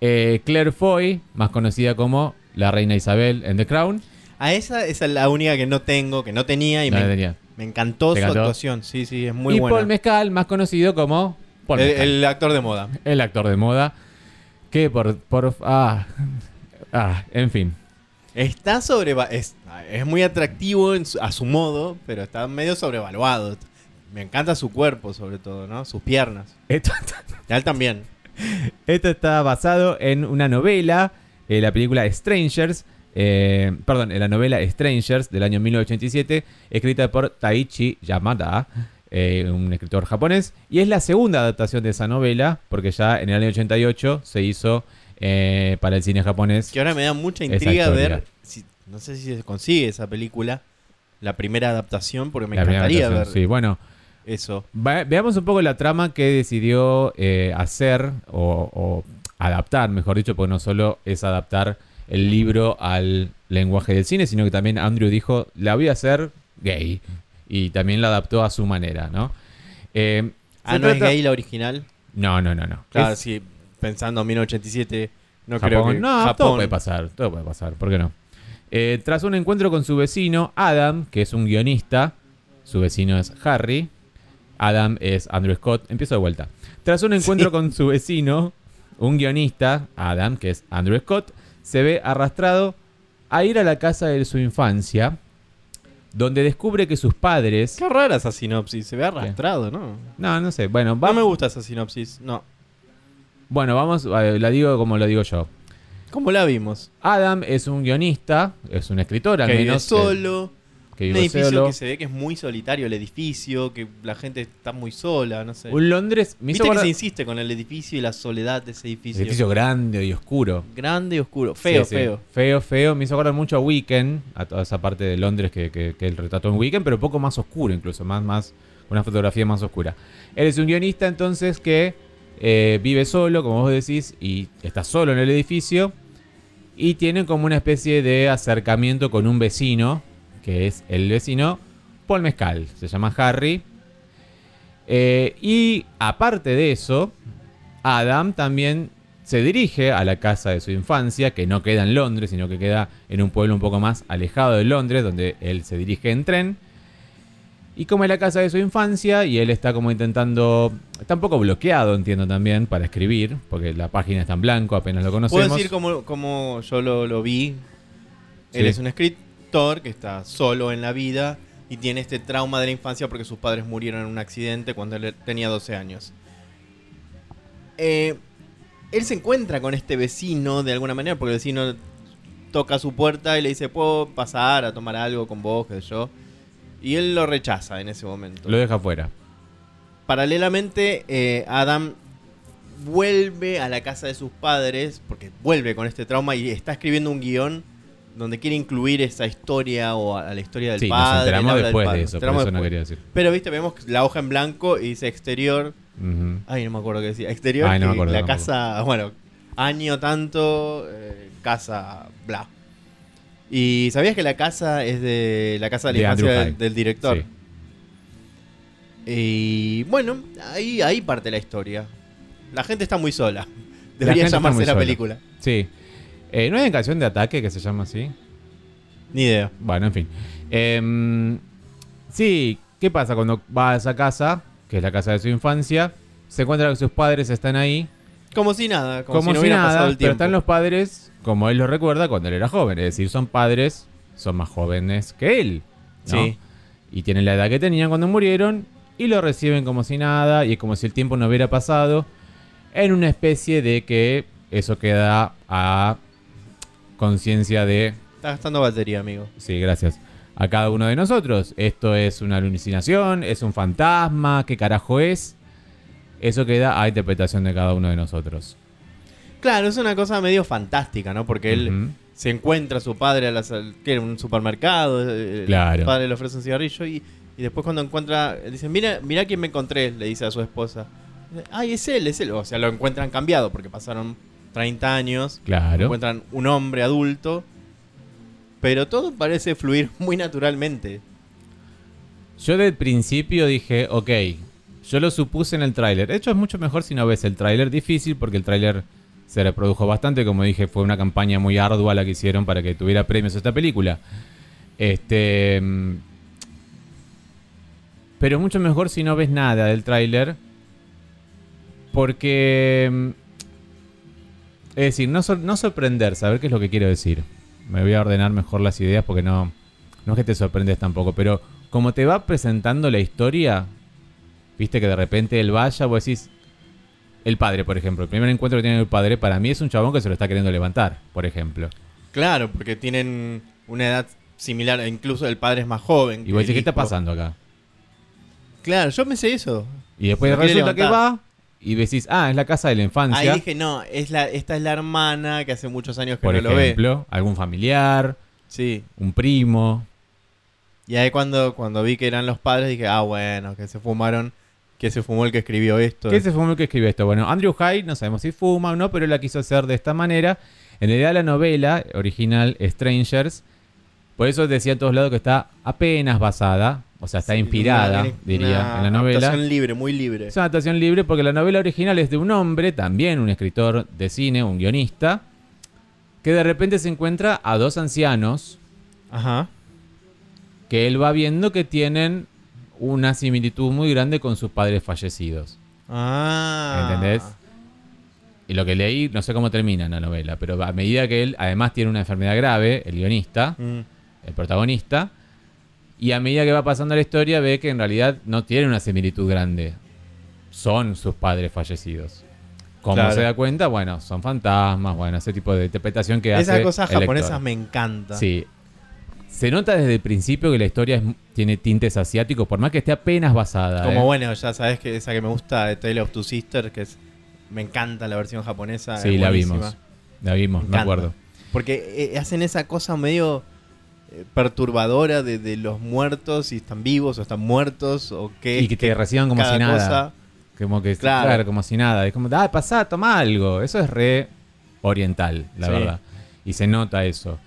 Speaker 1: Eh, Claire Foy, más conocida como la reina Isabel en The Crown.
Speaker 2: A esa, esa es la única que no tengo, que no tenía y
Speaker 1: No
Speaker 2: me,
Speaker 1: tenía.
Speaker 2: Me encantó
Speaker 1: ¿Te
Speaker 2: su
Speaker 1: encantó?
Speaker 2: actuación. Sí, sí, es muy
Speaker 1: y
Speaker 2: buena.
Speaker 1: Paul Mescal, más conocido como Paul
Speaker 2: el,
Speaker 1: el,
Speaker 2: el actor de moda.
Speaker 1: actor de moda. Que por. por ah, ah, en fin.
Speaker 2: Está sobre es, es muy atractivo en su- a su modo, pero está medio sobrevaluado. Me encanta su cuerpo, sobre todo, ¿no? Sus piernas.
Speaker 1: Esto,
Speaker 2: Y él también.
Speaker 1: esto está basado en una novela, eh, la película Strangers. Eh, perdón, en la novela Strangers del año 1987, escrita por Taichi Yamada, eh, un escritor japonés. Y es la segunda adaptación de esa novela, porque ya en el año 88 se hizo eh, para el cine japonés.
Speaker 2: Que ahora me da mucha intriga ver. Si, no sé si se consigue esa película, la primera adaptación, porque me
Speaker 1: La
Speaker 2: encantaría ver
Speaker 1: Sí, bueno,
Speaker 2: eso.
Speaker 1: Veamos un poco la trama que decidió hacer o, o adaptar, mejor dicho, porque no solo es adaptar el libro al lenguaje del cine, sino que también Andrew dijo, la voy a hacer gay. Y también la adaptó a su manera, ¿no? Eh,
Speaker 2: Ah, no es gay la original.
Speaker 1: No, no, no, no.
Speaker 2: Claro,
Speaker 1: Es
Speaker 2: sí, pensando en 1987, no creo que
Speaker 1: No, todo
Speaker 2: Japón.
Speaker 1: puede pasar, todo puede pasar, ¿por qué no? Eh, tras un encuentro con su vecino, Adam, que es un guionista, su vecino es Harry, Adam es Andrew Scott, empiezo de vuelta. Tras un encuentro
Speaker 2: Sí.
Speaker 1: con su vecino, un guionista, Adam, que es Andrew Scott, se ve arrastrado a ir a la casa de su infancia, donde descubre que sus padres...
Speaker 2: Qué rara esa sinopsis, se ve arrastrado, ¿no?
Speaker 1: No, no sé, bueno,
Speaker 2: No
Speaker 1: va-
Speaker 2: me gusta esa sinopsis, no.
Speaker 1: bueno, vamos, eh, la digo como lo digo yo.
Speaker 2: ¿Cómo la vimos?
Speaker 1: Adam es un guionista, es un escritor al
Speaker 2: que
Speaker 1: menos. que-
Speaker 2: solo,
Speaker 1: que
Speaker 2: un edificio
Speaker 1: solo.
Speaker 2: que se ve que es muy solitario el edificio, que la gente está muy sola, no sé.
Speaker 1: Un Londres. Me hizo
Speaker 2: Viste que se insiste con el edificio y la soledad de ese edificio.
Speaker 1: edificio grande y oscuro.
Speaker 2: Grande y oscuro. Feo,
Speaker 1: Sí, sí.
Speaker 2: feo.
Speaker 1: Feo, feo. Me hizo acordar mucho a Weekend, a toda esa parte de Londres que, que, que él retrató en Weekend, pero un poco más oscuro incluso, más, más, una fotografía más oscura. Él es un guionista entonces que eh, vive solo, como vos decís, y está solo en el edificio. Y tiene como una especie de acercamiento con un vecino, que es el vecino Paul Mezcal, se llama Harry. Eh, y aparte de eso, Adam también se dirige a la casa de su infancia, que no queda en Londres, sino que queda en un pueblo un poco más alejado de Londres, donde él se dirige en tren. Y como es la casa de su infancia y él está como intentando, está un poco bloqueado, entiendo también, para escribir, porque la página está en blanco, apenas lo conocemos.
Speaker 2: Puedo decir como, como yo lo, lo vi. Él es un que está solo en la vida y tiene este trauma de la infancia porque sus padres murieron en un accidente cuando él tenía 12 años. Eh, él se encuentra con este vecino de alguna manera porque el vecino toca su puerta y le dice, ¿puedo pasar a tomar algo con vos, sé yo? Y él lo rechaza en ese momento.
Speaker 1: Lo deja fuera.
Speaker 2: Paralelamente, eh, Adam vuelve a la casa de sus padres, porque vuelve con este trauma y está escribiendo un guion donde quiere incluir esa historia o a, a la historia del
Speaker 1: Sí, nos
Speaker 2: padre. él
Speaker 1: enteramos después
Speaker 2: padre,
Speaker 1: de
Speaker 2: nos
Speaker 1: eso, por eso no quería decir.
Speaker 2: Pero, viste, vemos la hoja en blanco y dice exterior.
Speaker 1: Ujú.
Speaker 2: Ay, no me acuerdo qué decía. Exterior,
Speaker 1: Ay, no me acuerdo
Speaker 2: la casa, bueno, año tanto, eh, casa, bla. Y sabías que la casa es de la casa de la
Speaker 1: De
Speaker 2: infancia del, director.
Speaker 1: Sí.
Speaker 2: Y bueno, ahí, ahí parte la historia. La gente está muy sola. Debería llamarse la
Speaker 1: sola.
Speaker 2: película.
Speaker 1: Sí. Eh, ¿No hay una canción de ataque que se llama así?
Speaker 2: Ni idea.
Speaker 1: Bueno, en fin. Em, sí, ¿qué pasa cuando va a esa casa, que es la casa de su infancia? Se encuentra que sus padres están ahí,
Speaker 2: Como si nada, como,
Speaker 1: como,
Speaker 2: si no
Speaker 1: si
Speaker 2: hubiera
Speaker 1: nada,
Speaker 2: pasado el
Speaker 1: pero están los padres, como él lo recuerda, cuando él era joven. Es decir, son padres, son más jóvenes que él. ¿no?
Speaker 2: Sí.
Speaker 1: Y tienen la edad que tenían cuando murieron y lo reciben como si nada y es como si el tiempo no hubiera pasado en una especie de que eso queda a conciencia de
Speaker 2: Está gastando batería, amigo.
Speaker 1: Sí, gracias. A cada uno de nosotros. Esto es una alucinación, es un fantasma, ¿qué carajo es? Eso queda a interpretación de cada uno de nosotros.
Speaker 2: Claro, es una cosa medio fantástica, ¿no? Porque él se encuentra a su padre a la sal- que era un supermercado. eh,
Speaker 1: Claro.
Speaker 2: El padre le ofrece un cigarrillo y, y después cuando encuentra, dice, mira, mira quién me encontré, le dice a su esposa. Ay, es él, es él. O sea, lo encuentran cambiado porque pasaron 30 años.
Speaker 1: Claro.
Speaker 2: Encuentran un hombre adulto. Pero todo parece fluir muy naturalmente.
Speaker 1: Yo del principio dije, ok, yo lo supuse en el tráiler. De hecho, es mucho mejor si no ves el tráiler difícil porque el tráiler se reprodujo bastante. Como dije, fue una campaña muy ardua la que hicieron para que tuviera premios esta película. Este. mm, Pero mucho mejor si no ves nada del tráiler. Porque. Es decir, no, sor- no sorprender, saber qué es lo que quiero decir. Me voy a ordenar mejor las ideas porque no. No es que te sorprendes tampoco, pero como te va presentando la historia, viste que de repente él vaya, vos decís. El padre, por ejemplo, el primer encuentro que tiene el padre, para mí es un chabón que se lo está queriendo levantar, por ejemplo.
Speaker 2: Claro, porque tienen una edad similar, e incluso el padre es más joven.
Speaker 1: Y vos decís, ¿qué está pasando acá?
Speaker 2: Claro, yo me sé eso.
Speaker 1: Y después resulta que va y decís, ah, es la casa de la infancia.
Speaker 2: Ahí dije, no, es la, esta es la hermana que hace muchos años que
Speaker 1: por
Speaker 2: no lo ve.
Speaker 1: ejemplo, algún familiar,
Speaker 2: Sí.
Speaker 1: un primo.
Speaker 2: Y ahí cuando, cuando vi que eran los padres dije, ah, bueno, que se fumaron, que se fumó el que escribió esto.
Speaker 1: ¿Qué se fumó el que escribió esto? Bueno, Andrew Hyde, no sabemos si fuma o no, pero la quiso hacer de esta manera. En realidad la novela original Strangers, por eso decía en todos lados que está apenas basada, o sea, está
Speaker 2: Sí,
Speaker 1: inspirada,
Speaker 2: una-
Speaker 1: diría,
Speaker 2: una
Speaker 1: en la novela.
Speaker 2: adaptación libre, muy libre.
Speaker 1: Es una adaptación libre porque la novela original es de un hombre, también un escritor de cine, un guionista, que de repente se encuentra a dos ancianos
Speaker 2: Ajá.
Speaker 1: que él va viendo que tienen una similitud muy grande con sus padres fallecidos.
Speaker 2: Ah.
Speaker 1: ¿Entendés? Y lo que leí, no sé cómo termina en la novela, pero a medida que él además tiene una enfermedad grave, el guionista,
Speaker 2: Mm.
Speaker 1: el protagonista, y a medida que va pasando la historia ve que en realidad no tiene una similitud grande. Son sus padres fallecidos. Como
Speaker 2: Claro.
Speaker 1: se da cuenta, bueno, son fantasmas, bueno, ese tipo de interpretación que hace.
Speaker 2: Esas cosas japonesas me encantan.
Speaker 1: Sí. Se nota desde el principio que la historia es- tiene tintes asiáticos, por más que esté apenas basada.
Speaker 2: Como
Speaker 1: ¿eh?
Speaker 2: bueno, ya sabes que esa que me gusta de Tale of Two Sisters, que es me encanta la versión japonesa.
Speaker 1: Sí, la vimos. La vimos,
Speaker 2: Me
Speaker 1: me acuerdo.
Speaker 2: Porque eh, hacen esa cosa medio eh, perturbadora de, de los muertos, si están vivos o están muertos, o qué.
Speaker 1: Y que te reciban como si nada.
Speaker 2: cosa.
Speaker 1: Como que,
Speaker 2: Claro.
Speaker 1: claro. como si nada. Es como, ah, pasá, toma algo. Eso es re oriental, la
Speaker 2: Sí.
Speaker 1: verdad. Y se nota eso.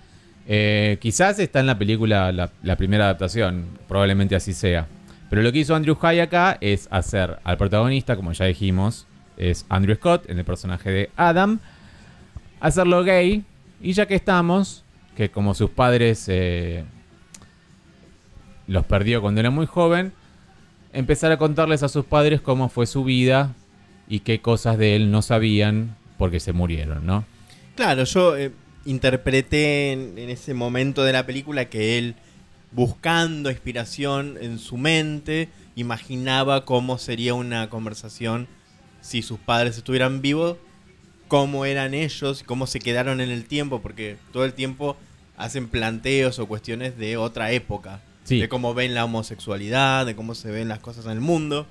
Speaker 1: Eh, quizás está en la película la, la primera adaptación, probablemente así sea. Pero lo que hizo Andrew High acá es hacer al protagonista, como ya dijimos, es Andrew Scott, en el personaje de Adam, hacerlo gay. Y ya que estamos, que como sus padres eh, los perdió cuando era muy joven, empezar a contarles a sus padres cómo fue su vida y qué cosas de él no sabían porque se murieron, ¿no?
Speaker 2: Claro, yo eh, interpreté en, en ese momento de la película que él, buscando inspiración en su mente, imaginaba cómo sería una conversación si sus padres estuvieran vivos, cómo eran ellos, cómo se quedaron en el tiempo, porque todo el tiempo hacen planteos o cuestiones de otra época.
Speaker 1: Sí.
Speaker 2: De cómo ven la homosexualidad, de cómo se ven las cosas en el mundo.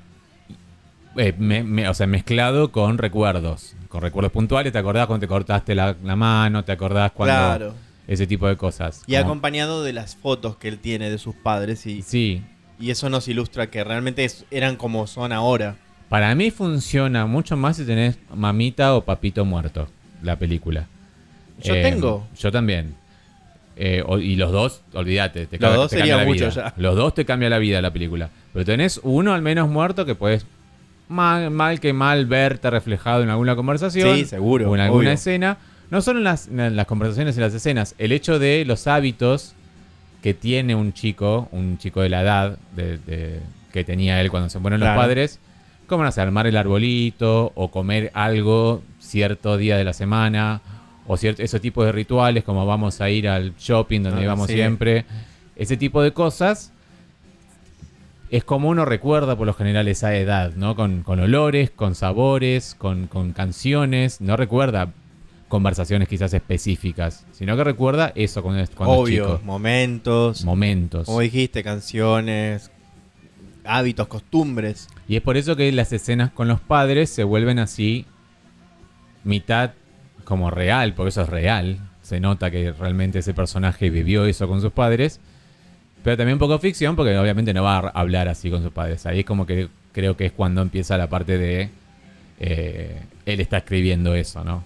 Speaker 1: Eh, me- me- o sea, mezclado con recuerdos, con recuerdos puntuales. ¿Te acordás cuando te cortaste la, la mano? ¿Te acordás cuando
Speaker 2: Claro.
Speaker 1: ese tipo de cosas?
Speaker 2: Y
Speaker 1: Como-
Speaker 2: acompañado de las fotos que él tiene de sus padres y,
Speaker 1: Sí,
Speaker 2: y eso nos ilustra que realmente es- eran como son ahora.
Speaker 1: Para mí funciona mucho más si tenés mamita o papito muerto, la película.
Speaker 2: Yo
Speaker 1: Eh,
Speaker 2: tengo.
Speaker 1: Yo también. Eh, o- y los dos, olvídate. Te
Speaker 2: Los dos
Speaker 1: te cambia la
Speaker 2: mucho
Speaker 1: vida.
Speaker 2: ya.
Speaker 1: Los dos te cambia la vida la película. Pero tenés uno al menos muerto que puedes mal, mal que mal verte reflejado en alguna conversación.
Speaker 2: Sí, seguro,
Speaker 1: O en alguna
Speaker 2: obvio.
Speaker 1: escena. No solo en las, en las conversaciones y las escenas. El hecho de los hábitos que tiene un chico, un chico de la edad de, de- que tenía él cuando se fueron
Speaker 2: Claro.
Speaker 1: los padres. Como, no sé, armar el arbolito o comer algo cierto día de la semana. O cierto, ese tipo de rituales como vamos a ir al shopping donde
Speaker 2: Ah,
Speaker 1: íbamos
Speaker 2: sí.
Speaker 1: siempre. Ese tipo de cosas es como uno recuerda por lo general esa edad, ¿no? Con, con olores, con sabores, con, con canciones. No recuerda conversaciones quizás específicas, sino que recuerda eso cuando es, cuando es
Speaker 2: Obvio,
Speaker 1: chico.
Speaker 2: momentos,
Speaker 1: Momentos.
Speaker 2: como dijiste, canciones, hábitos, costumbres.
Speaker 1: Y es por eso que las escenas con los padres se vuelven así mitad como real, porque eso es real. Se nota que realmente ese personaje vivió eso con sus padres. Pero también un poco ficción, porque obviamente no va a hablar así con sus padres. Ahí es como que creo que es cuando empieza la parte de eh, él está escribiendo eso, ¿no?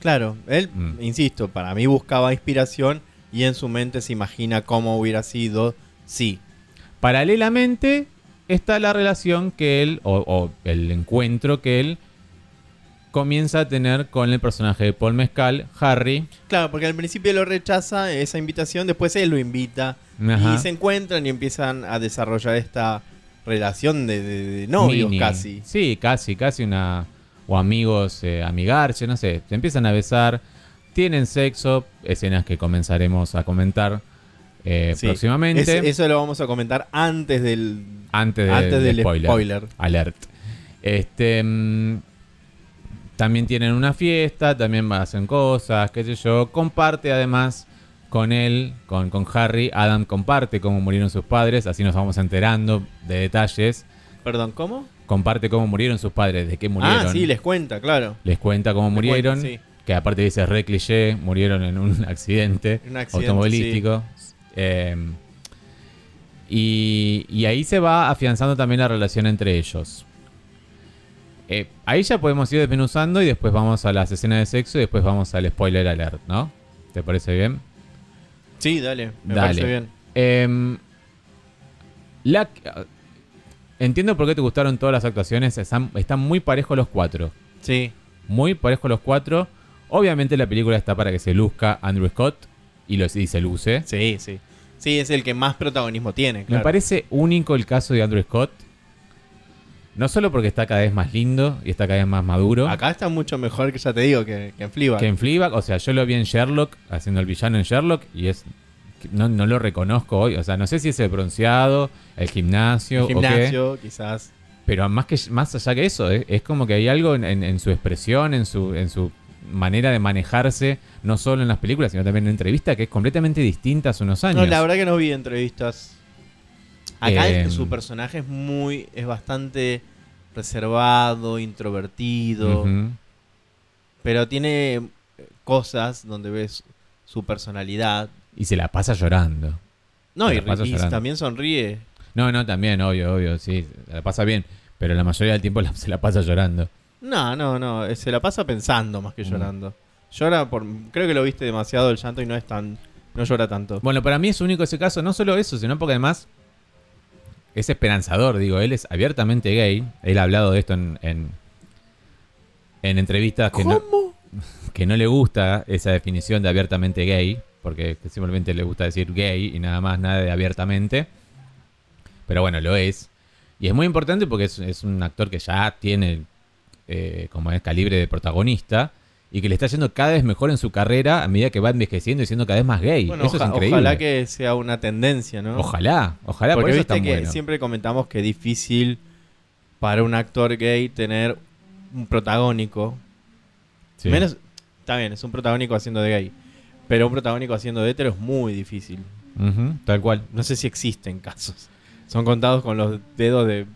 Speaker 2: Claro, él,
Speaker 1: Mm.
Speaker 2: insisto, para mí buscaba inspiración y en su mente se imagina cómo hubiera sido si.
Speaker 1: Paralelamente está la relación que él, o, o el encuentro que él comienza a tener con el personaje de Paul Mescal, Harry.
Speaker 2: Claro, porque al principio lo rechaza esa invitación, después él lo invita
Speaker 1: Ajá.
Speaker 2: y se encuentran y empiezan a desarrollar esta relación de, de- de novios
Speaker 1: Mini.
Speaker 2: casi.
Speaker 1: Sí, casi, casi una. O amigos, eh, amigarse, no sé. Se empiezan a besar, tienen sexo, escenas que comenzaremos a comentar eh,
Speaker 2: Sí.
Speaker 1: próximamente.
Speaker 2: Es- eso lo vamos a comentar antes del,
Speaker 1: antes, de-
Speaker 2: antes
Speaker 1: del spoiler.
Speaker 2: spoiler.
Speaker 1: Alert. Este. mm, también tienen una fiesta, también hacen cosas, qué sé yo. Comparte además con él, con, con Harry. Adam comparte cómo murieron sus padres, así nos vamos enterando de detalles.
Speaker 2: Perdón, ¿cómo?
Speaker 1: Comparte cómo murieron sus padres, de qué murieron.
Speaker 2: Ah, sí, les cuenta, claro.
Speaker 1: Les cuenta cómo
Speaker 2: Les
Speaker 1: murieron.
Speaker 2: cuenta, sí.
Speaker 1: Que aparte dice re cliché, murieron en un accidente,
Speaker 2: Un accidente,
Speaker 1: automovilístico. Eh, y, y ahí se va afianzando también la relación entre ellos. Eh, ahí ya podemos ir desmenuzando y después vamos a las escenas de sexo y después vamos al spoiler alert, ¿no? ¿Te parece bien?
Speaker 2: Sí, dale, me
Speaker 1: Dale.
Speaker 2: parece bien.
Speaker 1: Em, la, entiendo por qué te gustaron todas las actuaciones. Están, están muy parejos los cuatro.
Speaker 2: Sí,
Speaker 1: muy parejos los cuatro. Obviamente la película está para que se luzca Andrew Scott y, lo, y se luce.
Speaker 2: sí, sí. Sí, es el que más protagonismo tiene, claro.
Speaker 1: Me parece único el caso de Andrew Scott. No solo porque está cada vez más lindo y está cada vez más maduro.
Speaker 2: Acá está mucho mejor que ya te digo que, que en Fleabag.
Speaker 1: Que en Fleabag, o sea, yo lo vi en Sherlock, haciendo el villano en Sherlock, y es. No, no lo reconozco hoy. O sea, no sé si es el bronceado, el gimnasio,
Speaker 2: El
Speaker 1: o qué.
Speaker 2: gimnasio, quizás.
Speaker 1: Pero más, que, más allá que eso, es como que hay algo en, en- en su expresión, en su, en su manera de manejarse, no solo en las películas, sino también en entrevistas, que es completamente distinta hace unos años.
Speaker 2: No, la verdad que no vi entrevistas. Acá
Speaker 1: Em.
Speaker 2: su personaje es muy, es bastante reservado, introvertido, pero tiene eh, cosas donde ves su personalidad.
Speaker 1: Y se la pasa llorando.
Speaker 2: No, y, y también sonríe.
Speaker 1: No, no, también, obvio, obvio, sí, se la pasa bien. Pero la mayoría del tiempo la- se la pasa llorando.
Speaker 2: No, no, no, eh, se la pasa pensando más que
Speaker 1: Mm.
Speaker 2: llorando. Llora por, creo que lo viste demasiado el llanto y no es tan, no llora tanto.
Speaker 1: Bueno, para mí es único ese caso, no solo eso, sino porque además es esperanzador, digo, él es abiertamente gay. Él ha hablado de esto en, en, en entrevistas que no, que no le gusta esa definición de abiertamente gay, porque simplemente le gusta decir gay y nada más, nada de abiertamente. pero bueno, lo es. Y es muy importante porque es, es un actor que ya tiene eh, como es calibre de protagonista y que le está yendo cada vez mejor en su carrera a medida que va envejeciendo y siendo cada vez más gay.
Speaker 2: Bueno,
Speaker 1: eso
Speaker 2: oja-
Speaker 1: es increíble.
Speaker 2: Ojalá que sea una tendencia, ¿no?
Speaker 1: Ojalá, ojalá, por
Speaker 2: Porque
Speaker 1: eso
Speaker 2: viste
Speaker 1: está
Speaker 2: que
Speaker 1: bueno.
Speaker 2: siempre comentamos que es difícil para un actor gay tener un protagónico.
Speaker 1: Sí.
Speaker 2: Menos, está bien, es un protagónico haciendo de gay. Pero un protagónico haciendo de hetero es muy difícil.
Speaker 1: Tal cual.
Speaker 2: No sé si existen casos. Son contados con los dedos de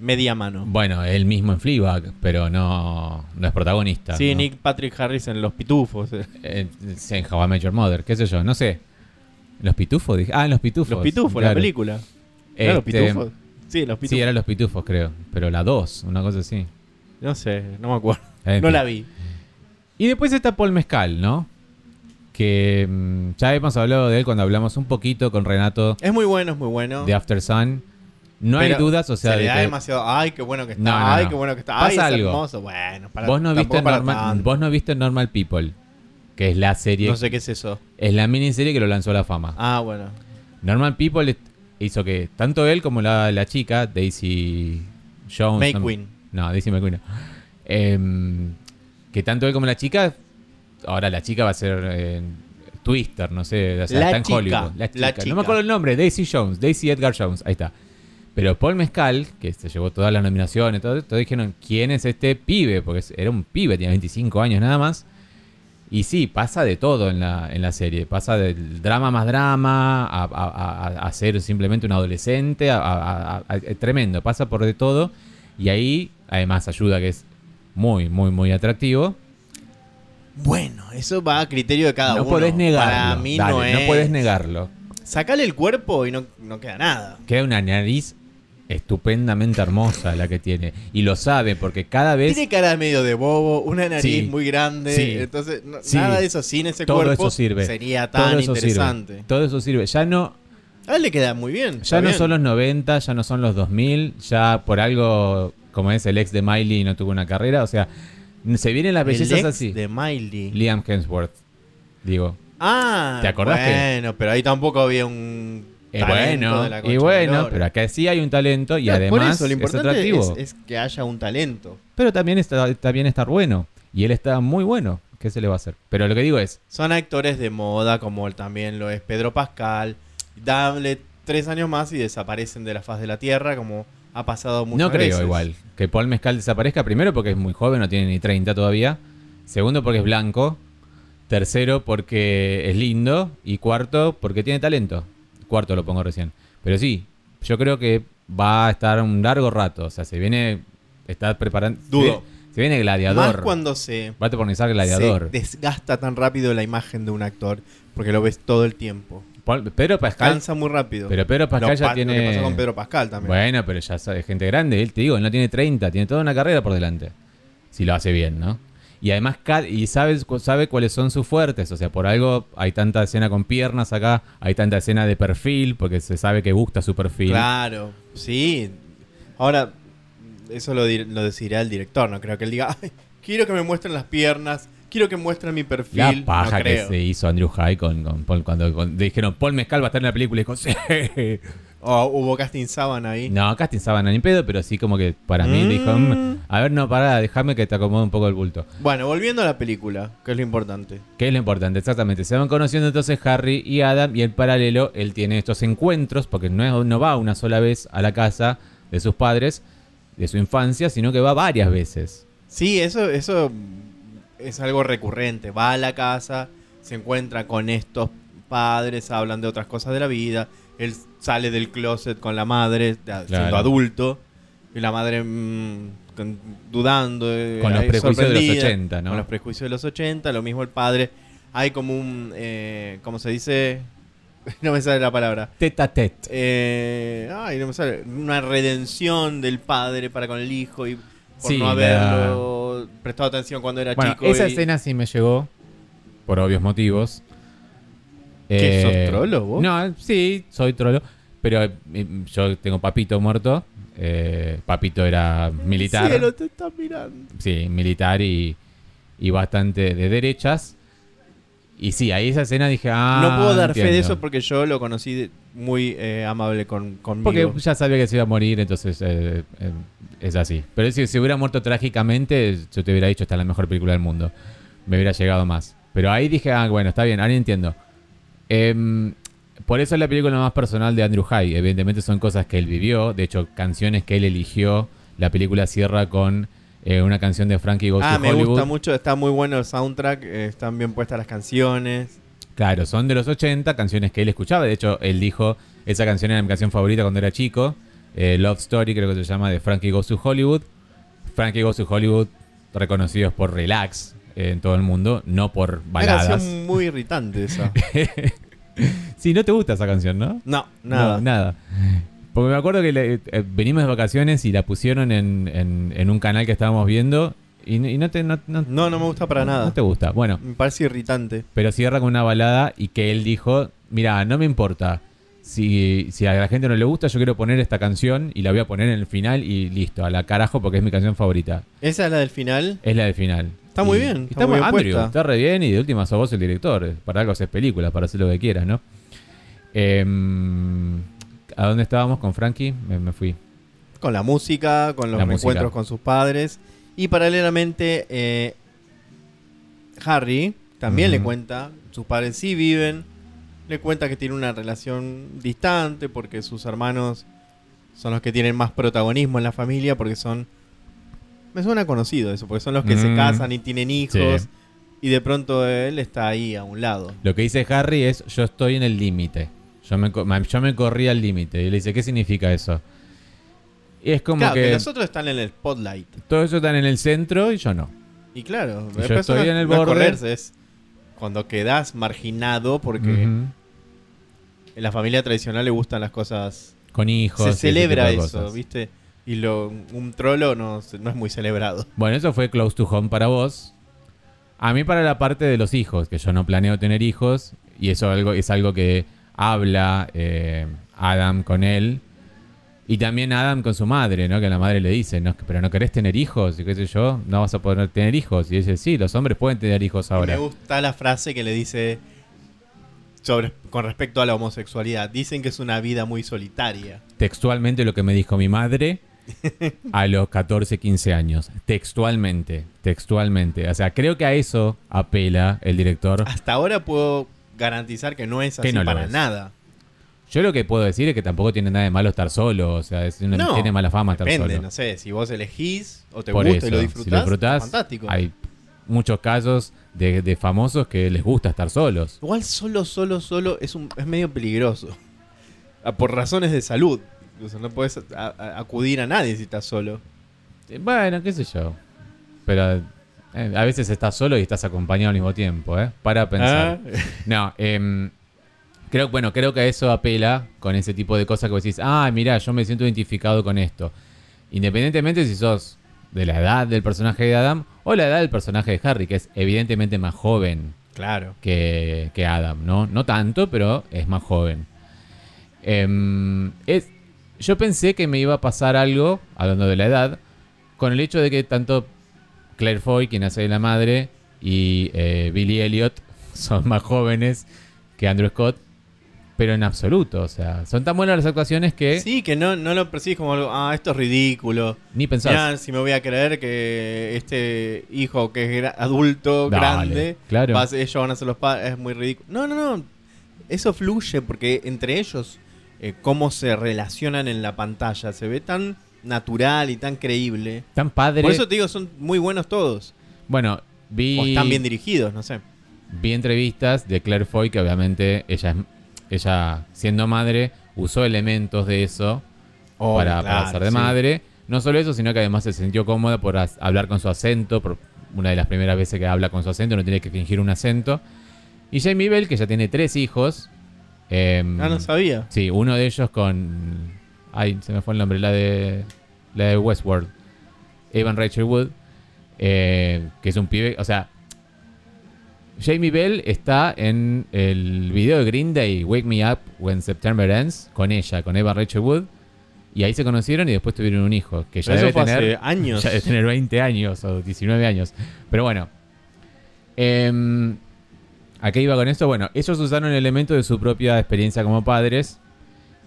Speaker 2: media mano.
Speaker 1: Bueno, él mismo en Fleabag, pero no, no es protagonista.
Speaker 2: Sí,
Speaker 1: ¿no?
Speaker 2: Nick Patrick Harris en Los Pitufos.
Speaker 1: Eh, en How I Met Your Mother, qué sé yo, no sé. ¿Los pitufos? Dije. Ah, en los pitufos.
Speaker 2: Los Pitufos, la película. ¿Eran los
Speaker 1: Este,
Speaker 2: Pitufos? Sí, los Pitufos.
Speaker 1: Sí, eran los pitufos, creo. Pero la 2, una cosa así.
Speaker 2: No sé, no me acuerdo.
Speaker 1: En
Speaker 2: No
Speaker 1: fin.
Speaker 2: la vi.
Speaker 1: Y después está Paul Mezcal, ¿no? Que mm, ya hemos hablado de él cuando hablamos un poquito con Renato
Speaker 2: Es muy bueno, es muy bueno.
Speaker 1: de After Sun. No hay dudas, o sea,
Speaker 2: se le da
Speaker 1: que
Speaker 2: demasiado. Ay, qué bueno que está.
Speaker 1: No, no,
Speaker 2: ay,
Speaker 1: no.
Speaker 2: qué bueno que está.
Speaker 1: Pasa
Speaker 2: Ay, es
Speaker 1: algo.
Speaker 2: hermoso. Bueno, para,
Speaker 1: vos, no viste
Speaker 2: para
Speaker 1: Normal,
Speaker 2: tanto.
Speaker 1: vos no viste Normal People, que es la serie,
Speaker 2: No sé qué es eso.
Speaker 1: es la miniserie que lo lanzó a la fama.
Speaker 2: Ah, bueno.
Speaker 1: Normal People hizo que tanto él como la, la chica, Daisy Jones.
Speaker 2: May
Speaker 1: no,
Speaker 2: Queen.
Speaker 1: No, Daisy McQueen. no. Em, que tanto él como la chica, ahora la chica va a ser eh, Twister, no sé, o sea,
Speaker 2: La
Speaker 1: está en
Speaker 2: chica,
Speaker 1: Hollywood. La chica.
Speaker 2: la
Speaker 1: No me acuerdo el nombre, Daisy Jones, Daisy Edgar Jones, ahí está. Pero Paul Mezcal, que se llevó todas las nominaciones, todo, todos dijeron, ¿quién es este pibe? Porque era un pibe, tenía 25 años nada más. Y sí, pasa de todo en la, en la serie. Pasa del drama más drama, a, a- a- a ser simplemente un adolescente, a, tremendo, pasa por de todo. Y ahí, además, ayuda que es muy, muy, muy atractivo.
Speaker 2: Bueno, eso va a criterio de cada
Speaker 1: no
Speaker 2: uno.
Speaker 1: podés negarlo.
Speaker 2: Para mí
Speaker 1: Dale,
Speaker 2: no es.
Speaker 1: podés negarlo.
Speaker 2: Sacale el cuerpo y no, no queda nada.
Speaker 1: Queda una nariz estupendamente hermosa la que tiene. Y lo sabe, porque cada vez
Speaker 2: Tiene cara medio de bobo, una nariz
Speaker 1: Sí.
Speaker 2: muy grande.
Speaker 1: Sí.
Speaker 2: Entonces, no-
Speaker 1: Sí.
Speaker 2: nada de eso sin ese
Speaker 1: todo
Speaker 2: cuerpo
Speaker 1: eso sirve.
Speaker 2: sería tan interesante.
Speaker 1: Sirve. Todo eso sirve. Ya no,
Speaker 2: A él le queda muy bien.
Speaker 1: ya no
Speaker 2: bien.
Speaker 1: son los 90, ya no son los 2000, ya por algo, como es el ex de Miley, no tuvo una carrera. O sea, se vienen las
Speaker 2: El
Speaker 1: bellezas
Speaker 2: ex
Speaker 1: así.
Speaker 2: de Miley.
Speaker 1: Liam Hemsworth, digo.
Speaker 2: Ah,
Speaker 1: ¿Te acordás que-
Speaker 2: bueno, pero ahí tampoco había un.
Speaker 1: Eh, bueno, y bueno, pero acá sí hay un talento y además
Speaker 2: eso, lo
Speaker 1: es atractivo.
Speaker 2: es, es que haya un talento.
Speaker 1: Pero también está, está bien estar bueno. Y él está muy bueno. ¿Qué se le va a hacer? Pero lo que digo es,
Speaker 2: Son actores de moda, como él también lo es Pedro Pascal. Dable tres años más y desaparecen de la faz de la tierra, como ha pasado muchas
Speaker 1: no creo
Speaker 2: veces.
Speaker 1: igual que Paul Mezcal desaparezca. Primero porque es muy joven, no tiene ni 30 todavía. Segundo porque es blanco. Tercero porque es lindo. Y cuarto porque tiene talento. Cuarto lo pongo recién. Pero sí, yo creo que va a estar un largo rato. O sea, se viene... Está preparando... se
Speaker 2: Dudo.
Speaker 1: viene- Se viene Gladiador.
Speaker 2: Más cuando se,
Speaker 1: Va a protagonizar Gladiador.
Speaker 2: se desgasta tan rápido la imagen de un actor, porque lo ves todo el tiempo.
Speaker 1: Pedro Pascal...
Speaker 2: Cansa muy rápido.
Speaker 1: Pero Pedro Pascal
Speaker 2: Lo
Speaker 1: ya
Speaker 2: pa-
Speaker 1: tiene...
Speaker 2: Lo que con Pedro Pascal también.
Speaker 1: Bueno, pero ya es gente grande. Él te digo, él no tiene 30, tiene toda una carrera por delante. Si lo hace bien, ¿no? Y además, y sabes, cu- sabe cuáles son sus fuertes. O sea, por algo hay tanta escena con piernas acá, hay tanta escena de perfil, porque se sabe que gusta su perfil.
Speaker 2: Claro, sí. Ahora, eso lo, lo decidirá el director, no creo que él diga, "Ay, quiero que me muestren las piernas, quiero que muestren mi perfil.
Speaker 1: La
Speaker 2: no
Speaker 1: paja que se hizo Andrew High con, con Paul, cuando con- dijeron Paul Mezcal va a estar en la película y dijo, sí.
Speaker 2: O hubo casting sábana ahí.
Speaker 1: No, casting sábana ni pedo, pero sí como que para mí
Speaker 2: Mm.
Speaker 1: dijo, "Mm, a ver, no, pará, déjame que te acomode un poco el bulto.
Speaker 2: Bueno, volviendo a la película, que es lo importante.
Speaker 1: ¿Qué es lo importante? Exactamente. Se van conociendo entonces Harry y Adam y en paralelo él tiene estos encuentros porque no, es- no va una sola vez a la casa de sus padres, de su infancia, sino que va varias veces.
Speaker 2: Sí, eso, eso es algo recurrente. Va a la casa, se encuentra con estos padres, hablan de otras cosas de la vida. Él sale del closet con la madre, siendo
Speaker 1: Claro.
Speaker 2: adulto. Y la madre mm, con- dudando. eh,
Speaker 1: Con los prejuicios de los
Speaker 2: sorprendida,
Speaker 1: 80, ¿no?
Speaker 2: Con los prejuicios de los 80. Lo mismo el padre. Hay como un. Eh, ¿Cómo se dice? no me sale la palabra.
Speaker 1: Tete a tete.
Speaker 2: Eh, ay, no me sale. Una redención del padre para con el hijo y por
Speaker 1: Sí,
Speaker 2: no
Speaker 1: la-
Speaker 2: haberlo prestado atención cuando era
Speaker 1: Bueno,
Speaker 2: chico.
Speaker 1: esa
Speaker 2: y-
Speaker 1: escena sí me llegó, por obvios motivos.
Speaker 2: ¿Qué, sos
Speaker 1: Eh,
Speaker 2: trolo vos?
Speaker 1: No, sí, soy trolo. Pero eh, yo tengo papito muerto. eh, papito era militar.
Speaker 2: Cielo, te está mirando.
Speaker 1: Sí, militar y, y bastante de derechas. y sí, ahí esa escena dije, ah.
Speaker 2: no puedo dar fe de eso porque yo lo conocí de- muy eh, amable con, conmigo.
Speaker 1: Porque ya sabía que se iba a morir, entonces eh, eh, es así. Pero si se hubiera muerto trágicamente, yo te hubiera dicho, esta es la mejor película del mundo. Me hubiera llegado más. Pero ahí dije, ah, bueno, está bien, ahora entiendo. Em, por eso es la película más personal de Andrew High. Evidentemente son cosas que él vivió, de hecho, canciones que él eligió. La película cierra con eh, una canción de Frankie Goes
Speaker 2: ah,
Speaker 1: to
Speaker 2: me
Speaker 1: Hollywood.
Speaker 2: gusta mucho, está muy bueno el soundtrack, eh, están bien puestas las canciones.
Speaker 1: Claro, son de los 80, canciones que él escuchaba. De hecho, él dijo, esa canción era mi canción favorita cuando era chico. Eh, Love Story, creo que se llama, de Frankie Goes to Hollywood. Frankie Goes to Hollywood, reconocidos por relax en todo el mundo, no por
Speaker 2: Una
Speaker 1: baladas.
Speaker 2: canción muy irritante esa.
Speaker 1: Sí, no te gusta esa canción, ¿no?
Speaker 2: No, nada.
Speaker 1: No, nada. Porque me acuerdo que le- eh, venimos de vacaciones y la pusieron en, en- en un canal que estábamos viendo y, y no, te, no, no-
Speaker 2: No, no me gusta para nada.
Speaker 1: no te gusta. Bueno,
Speaker 2: Me parece irritante.
Speaker 1: pero cierra con una balada y que él dijo, mira, no me importa. Si, si a la gente no le gusta, yo quiero poner esta canción y la voy a poner en el final y listo, a la carajo porque es mi canción favorita.
Speaker 2: Esa es la del final.
Speaker 1: Es la del final.
Speaker 2: Está muy bien, está
Speaker 1: Está,
Speaker 2: muy bien
Speaker 1: Andrew,
Speaker 2: puesta.
Speaker 1: está re bien y de última sos vos el director. Para algo haces películas, para hacer lo que quieras, ¿no? Em, ¿A dónde estábamos con Frankie? Me, me fui.
Speaker 2: Con la música, con los
Speaker 1: La música.
Speaker 2: encuentros con sus padres. Y paralelamente, eh, Harry también le cuenta, sus padres sí viven, le cuenta que tiene una relación distante porque sus hermanos son los que tienen más protagonismo en la familia porque son... Me suena conocido eso, porque son los que se
Speaker 1: Mm.
Speaker 2: casan y tienen hijos.
Speaker 1: Sí.
Speaker 2: Y de pronto él está ahí a un lado.
Speaker 1: Lo que dice Harry es, yo estoy en el límite. Yo me, yo me corrí al límite. Y le dice, ¿qué significa eso? Y es como
Speaker 2: claro, que...
Speaker 1: que
Speaker 2: los otros están en el spotlight.
Speaker 1: todos ellos están en el centro y yo no.
Speaker 2: Y claro,
Speaker 1: Y yo estoy
Speaker 2: no-
Speaker 1: en el
Speaker 2: no
Speaker 1: borde.
Speaker 2: correrse, es cuando quedas marginado porque en la familia tradicional le gustan las cosas.
Speaker 1: Con hijos.
Speaker 2: se celebra eso. ¿viste? Y lo, un trolo no, no es muy celebrado.
Speaker 1: Bueno, eso fue Close to Home para vos. A mí para la parte de los hijos, que yo no planeo tener hijos, y eso algo, es algo que habla eh, Adam con él, y también Adam con su madre, ¿no? Que la madre le dice, no, pero no querés tener hijos, y qué sé yo, no vas a poder tener hijos. Y dice, sí, los hombres pueden tener hijos
Speaker 2: Y
Speaker 1: ahora.
Speaker 2: me gusta la frase que le dice sobre con respecto a la homosexualidad. Dicen que es una vida muy solitaria.
Speaker 1: Textualmente lo que me dijo mi madre a los 14, 15 años. Textualmente, textualmente. O sea, creo que a eso apela el director.
Speaker 2: Hasta ahora puedo garantizar que no es así
Speaker 1: no
Speaker 2: para nada.
Speaker 1: Yo lo que puedo decir es que tampoco tiene nada de malo estar solo. O sea, es
Speaker 2: No,
Speaker 1: tiene mala fama estar
Speaker 2: Depende,
Speaker 1: solo.
Speaker 2: no sé, si vos elegís o te
Speaker 1: Por
Speaker 2: gusta
Speaker 1: eso,
Speaker 2: y lo
Speaker 1: si
Speaker 2: disfrutás,
Speaker 1: lo disfrutás,
Speaker 2: fantástico.
Speaker 1: hay muchos casos de, de famosos que les gusta estar solos.
Speaker 2: Igual solo, solo, solo es, un, es medio peligroso. Ah, Por razones de salud. Incluso no puedes a- a- acudir a nadie si estás solo.
Speaker 1: Eh, Bueno, qué sé yo. Pero eh, a veces estás solo y estás acompañado al mismo tiempo, ¿eh? Para pensar.
Speaker 2: Ah,
Speaker 1: No, em, creo, bueno, creo que a eso apela con ese tipo de cosas que vos decís, ah, mira, yo me siento identificado con esto. Independientemente si sos de la edad del personaje de Adam o la edad del personaje de Harry, que es evidentemente más joven
Speaker 2: Claro.
Speaker 1: que, que Adam, ¿no? No tanto, pero es más joven. Em, es, yo pensé que me iba a pasar algo, hablando de la edad, con el hecho de que tanto Claire Foy, quien hace de la madre, y eh, Billy Elliot son más jóvenes que Andrew Scott, pero en absoluto, o sea, son tan buenas las actuaciones que
Speaker 2: Sí, que no, no lo percibís como algo, ah, esto es ridículo.
Speaker 1: ni pensás.
Speaker 2: Mirá, si me voy a creer que este hijo que es gra- adulto,
Speaker 1: Dale,
Speaker 2: grande,
Speaker 1: claro.
Speaker 2: va a ser- ellos van a ser los padres, es muy ridículo. No, no, no. Eso fluye porque entre ellos, eh, cómo se relacionan en la pantalla, se ve tan natural y tan creíble.
Speaker 1: tan padre.
Speaker 2: Por eso te digo, son muy buenos todos.
Speaker 1: bueno, vi,
Speaker 2: O están bien dirigidos, no sé.
Speaker 1: vi entrevistas de Claire Foy, que obviamente ella, ella siendo madre, usó elementos de eso
Speaker 2: Oh,
Speaker 1: para, para
Speaker 2: claro,
Speaker 1: ser de
Speaker 2: sí.
Speaker 1: madre. No solo eso, sino que además se sintió cómoda por hablar con su acento, por una de las primeras veces que habla con su acento, no tiene que fingir un acento. Y Jamie Bell, que ya tiene tres hijos. Em,
Speaker 2: Ah, no sabía.
Speaker 1: Sí, uno de ellos con. Ay, se me fue el nombre, la de. La de Westworld. Evan Rachel Wood. eh, que es un pibe. O sea. Jamie Bell está en el video de Green Day, Wake Me Up When September Ends, con ella, con Evan Rachel Wood. Y ahí se conocieron y después tuvieron un hijo. Que ya
Speaker 2: Pero
Speaker 1: debe tener.
Speaker 2: años.
Speaker 1: Ya debe tener 20 años o 19 años. Pero bueno. Em, ¿A qué iba con esto? Bueno, ellos usaron elementos de su propia experiencia como padres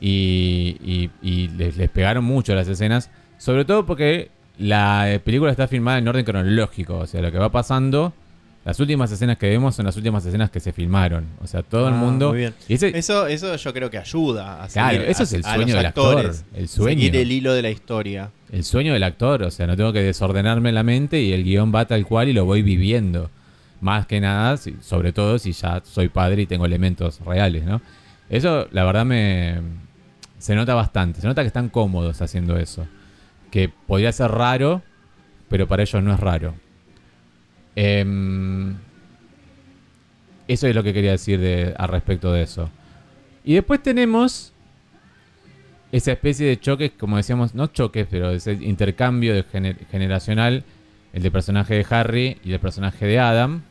Speaker 1: y, y- y les, les pegaron mucho las escenas, sobre todo porque la película está filmada en orden cronológico, o sea, lo que va pasando, las últimas escenas que vemos son las últimas escenas que se filmaron, o sea, todo el
Speaker 2: Ah,
Speaker 1: mundo...
Speaker 2: muy bien.
Speaker 1: ese-
Speaker 2: Eso, eso yo creo que ayuda a
Speaker 1: Claro,
Speaker 2: seguir
Speaker 1: eso
Speaker 2: a-
Speaker 1: es el sueño del actor, el sueño.
Speaker 2: Seguir el hilo de la historia.
Speaker 1: el sueño del actor, o sea, no tengo que desordenarme la mente y el guion va tal cual y lo voy viviendo. Más que nada, sobre todo si ya soy padre y tengo elementos reales, ¿no? Eso, la verdad, me se nota bastante. Se nota que están cómodos haciendo eso. Que podría ser raro, pero para ellos no es raro. Em, eso es lo que quería decir de, al respecto de eso. Y después tenemos esa especie de choques, como decíamos, no choques, pero ese intercambio de gener- generacional, el del personaje de Harry y el personaje de Adam,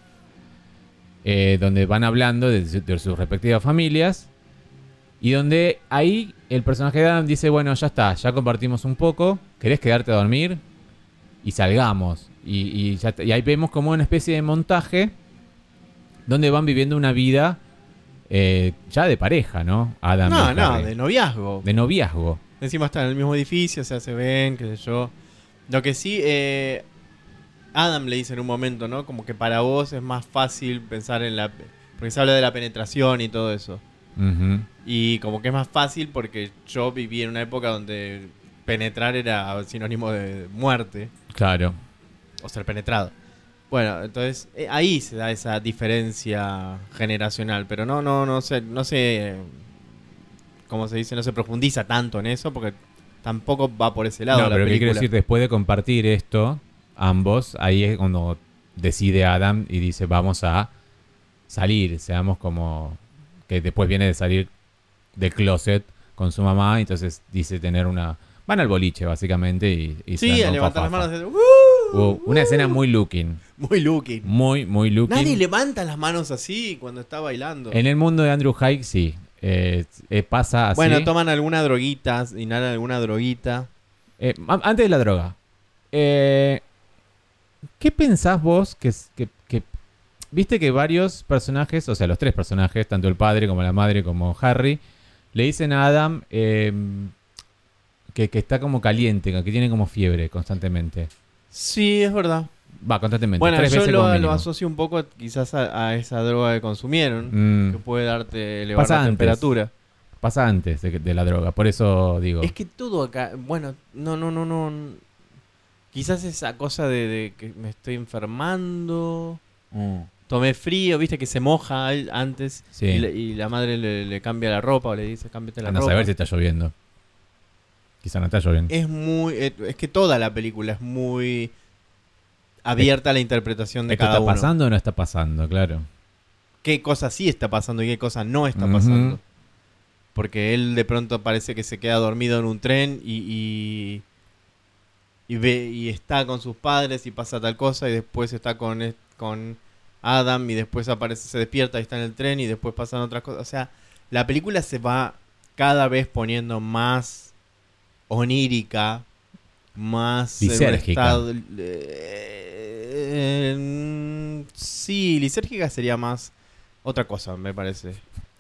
Speaker 1: eh, donde van hablando de, su- de sus respectivas familias, y donde ahí el personaje de Adam dice, bueno, ya está, ya compartimos un poco, ¿querés quedarte a dormir? Y salgamos. Y, y ya. Y ahí vemos como una especie de montaje donde van viviendo una vida eh, ya de pareja, ¿no? Adam
Speaker 2: No, no, de noviazgo.
Speaker 1: de noviazgo.
Speaker 2: Encima están en el mismo edificio, o sea, se ven, qué sé yo. Lo que sí, eh, Adam le dice en un momento, ¿no? Como que para vos es más fácil pensar en la... Porque se habla de la penetración y todo eso. Y como que es más fácil porque yo viví en una época donde penetrar era sinónimo de muerte
Speaker 1: Claro.
Speaker 2: o ser penetrado. Bueno, entonces eh, ahí se da esa diferencia generacional, pero no, no, no sé, no sé, como se dice, no se profundiza tanto en eso porque tampoco va por ese lado
Speaker 1: no,
Speaker 2: la
Speaker 1: pero ¿qué
Speaker 2: película.
Speaker 1: quiero decir? Después de compartir esto, ambos, ahí es cuando decide Adam y dice, vamos a salir, seamos como... Que después viene de salir del closet con su mamá, entonces dice tener una... Van al boliche, básicamente, y,
Speaker 2: Sí, a levantar las manos. y "Uh",
Speaker 1: Uh, una escena muy looking.
Speaker 2: muy looking.
Speaker 1: Muy, muy looking.
Speaker 2: Nadie levanta las manos así cuando está bailando.
Speaker 1: En el mundo de Andrew Hike, sí. Eh, eh, pasa así.
Speaker 2: Bueno, toman alguna droguita, inhalan alguna droguita.
Speaker 1: Eh, antes de la droga. eh, ¿Qué pensás vos que, que- que- Viste que varios personajes, o sea, los tres personajes, tanto el padre como la madre como Harry, le dicen a Adam eh, que, que está como caliente, que tiene como fiebre constantemente.
Speaker 2: Sí, es verdad.
Speaker 1: Va, constantemente.
Speaker 2: Bueno,
Speaker 1: tres
Speaker 2: yo
Speaker 1: veces
Speaker 2: lo, asocio un poco quizás a, a esa droga que consumieron,
Speaker 1: Mm,
Speaker 2: que puede darte elevar
Speaker 1: Pasa
Speaker 2: la
Speaker 1: antes.
Speaker 2: temperatura.
Speaker 1: pasa antes de, de la droga, por eso digo.
Speaker 2: Es que todo acá, bueno, no, no, no, no. Quizás esa cosa de, de que me estoy enfermando.
Speaker 1: Mm,
Speaker 2: Tomé frío, viste que se moja antes
Speaker 1: sí.
Speaker 2: y, la- y la madre le, le cambia la ropa o le dice cámbiate la
Speaker 1: Anda a
Speaker 2: ropa.
Speaker 1: saber si está lloviendo. Quizá no está lloviendo.
Speaker 2: Es muy, eh, es que toda la película es muy abierta a la interpretación de
Speaker 1: ¿Esto
Speaker 2: cada
Speaker 1: está
Speaker 2: uno.
Speaker 1: pasando o no está pasando? Claro.
Speaker 2: qué cosa sí está pasando y qué cosa no está pasando. Porque él de pronto parece que se queda dormido en un tren y, y, y ve y está con sus padres y pasa tal cosa y después está con, con Adam y después aparece, se despierta y está en el tren y después pasan otras cosas. O sea, la película se va cada vez poniendo más onírica, más
Speaker 1: Lisérgica.
Speaker 2: estado- eh, sí, lisérgica sería más otra cosa, me parece.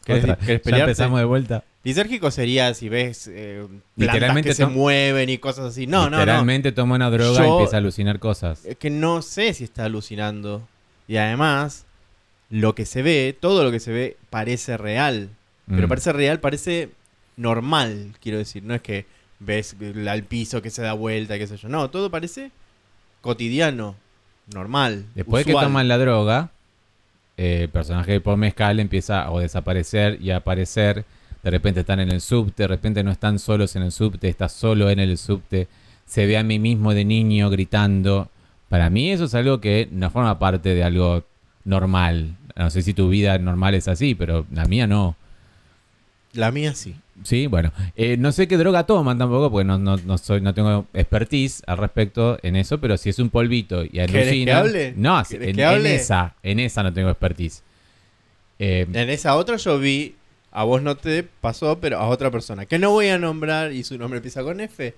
Speaker 2: ¿Querés, querés
Speaker 1: Ya empezamos de vuelta.
Speaker 2: Lisérgico sería si ves eh, plantas que se mueven y cosas así. No, no, no.
Speaker 1: Literalmente toma una droga y empieza a alucinar cosas.
Speaker 2: Es que no sé si está alucinando. Y además, lo que se ve, todo lo que se ve parece real. Pero
Speaker 1: Mm.
Speaker 2: parece real, parece normal, quiero decir. No es que ves al piso que se da vuelta, qué sé yo. No, todo parece cotidiano, normal.
Speaker 1: Después de que toman la droga, eh, el personaje de Paul Mezcal empieza a desaparecer y a aparecer. De repente están en el subte, de repente no están solos en el subte, está solo en el subte. Se ve a mí mismo de niño gritando. Para mí eso es algo que no forma parte de algo normal. No sé si tu vida normal es así, pero la mía no.
Speaker 2: La mía sí.
Speaker 1: Sí, bueno. Eh, no sé qué droga toman tampoco, porque no, no, no soy, no tengo expertise al respecto en eso, pero si es un polvito y
Speaker 2: ¿Querés
Speaker 1: alucina.
Speaker 2: que hable?
Speaker 1: No,
Speaker 2: ¿Querés
Speaker 1: en,
Speaker 2: que
Speaker 1: en
Speaker 2: hable?
Speaker 1: esa, en esa no tengo expertise. Eh,
Speaker 2: En esa otra yo vi, a vos no te pasó, pero a otra persona, que no voy a nombrar y su nombre empieza con F,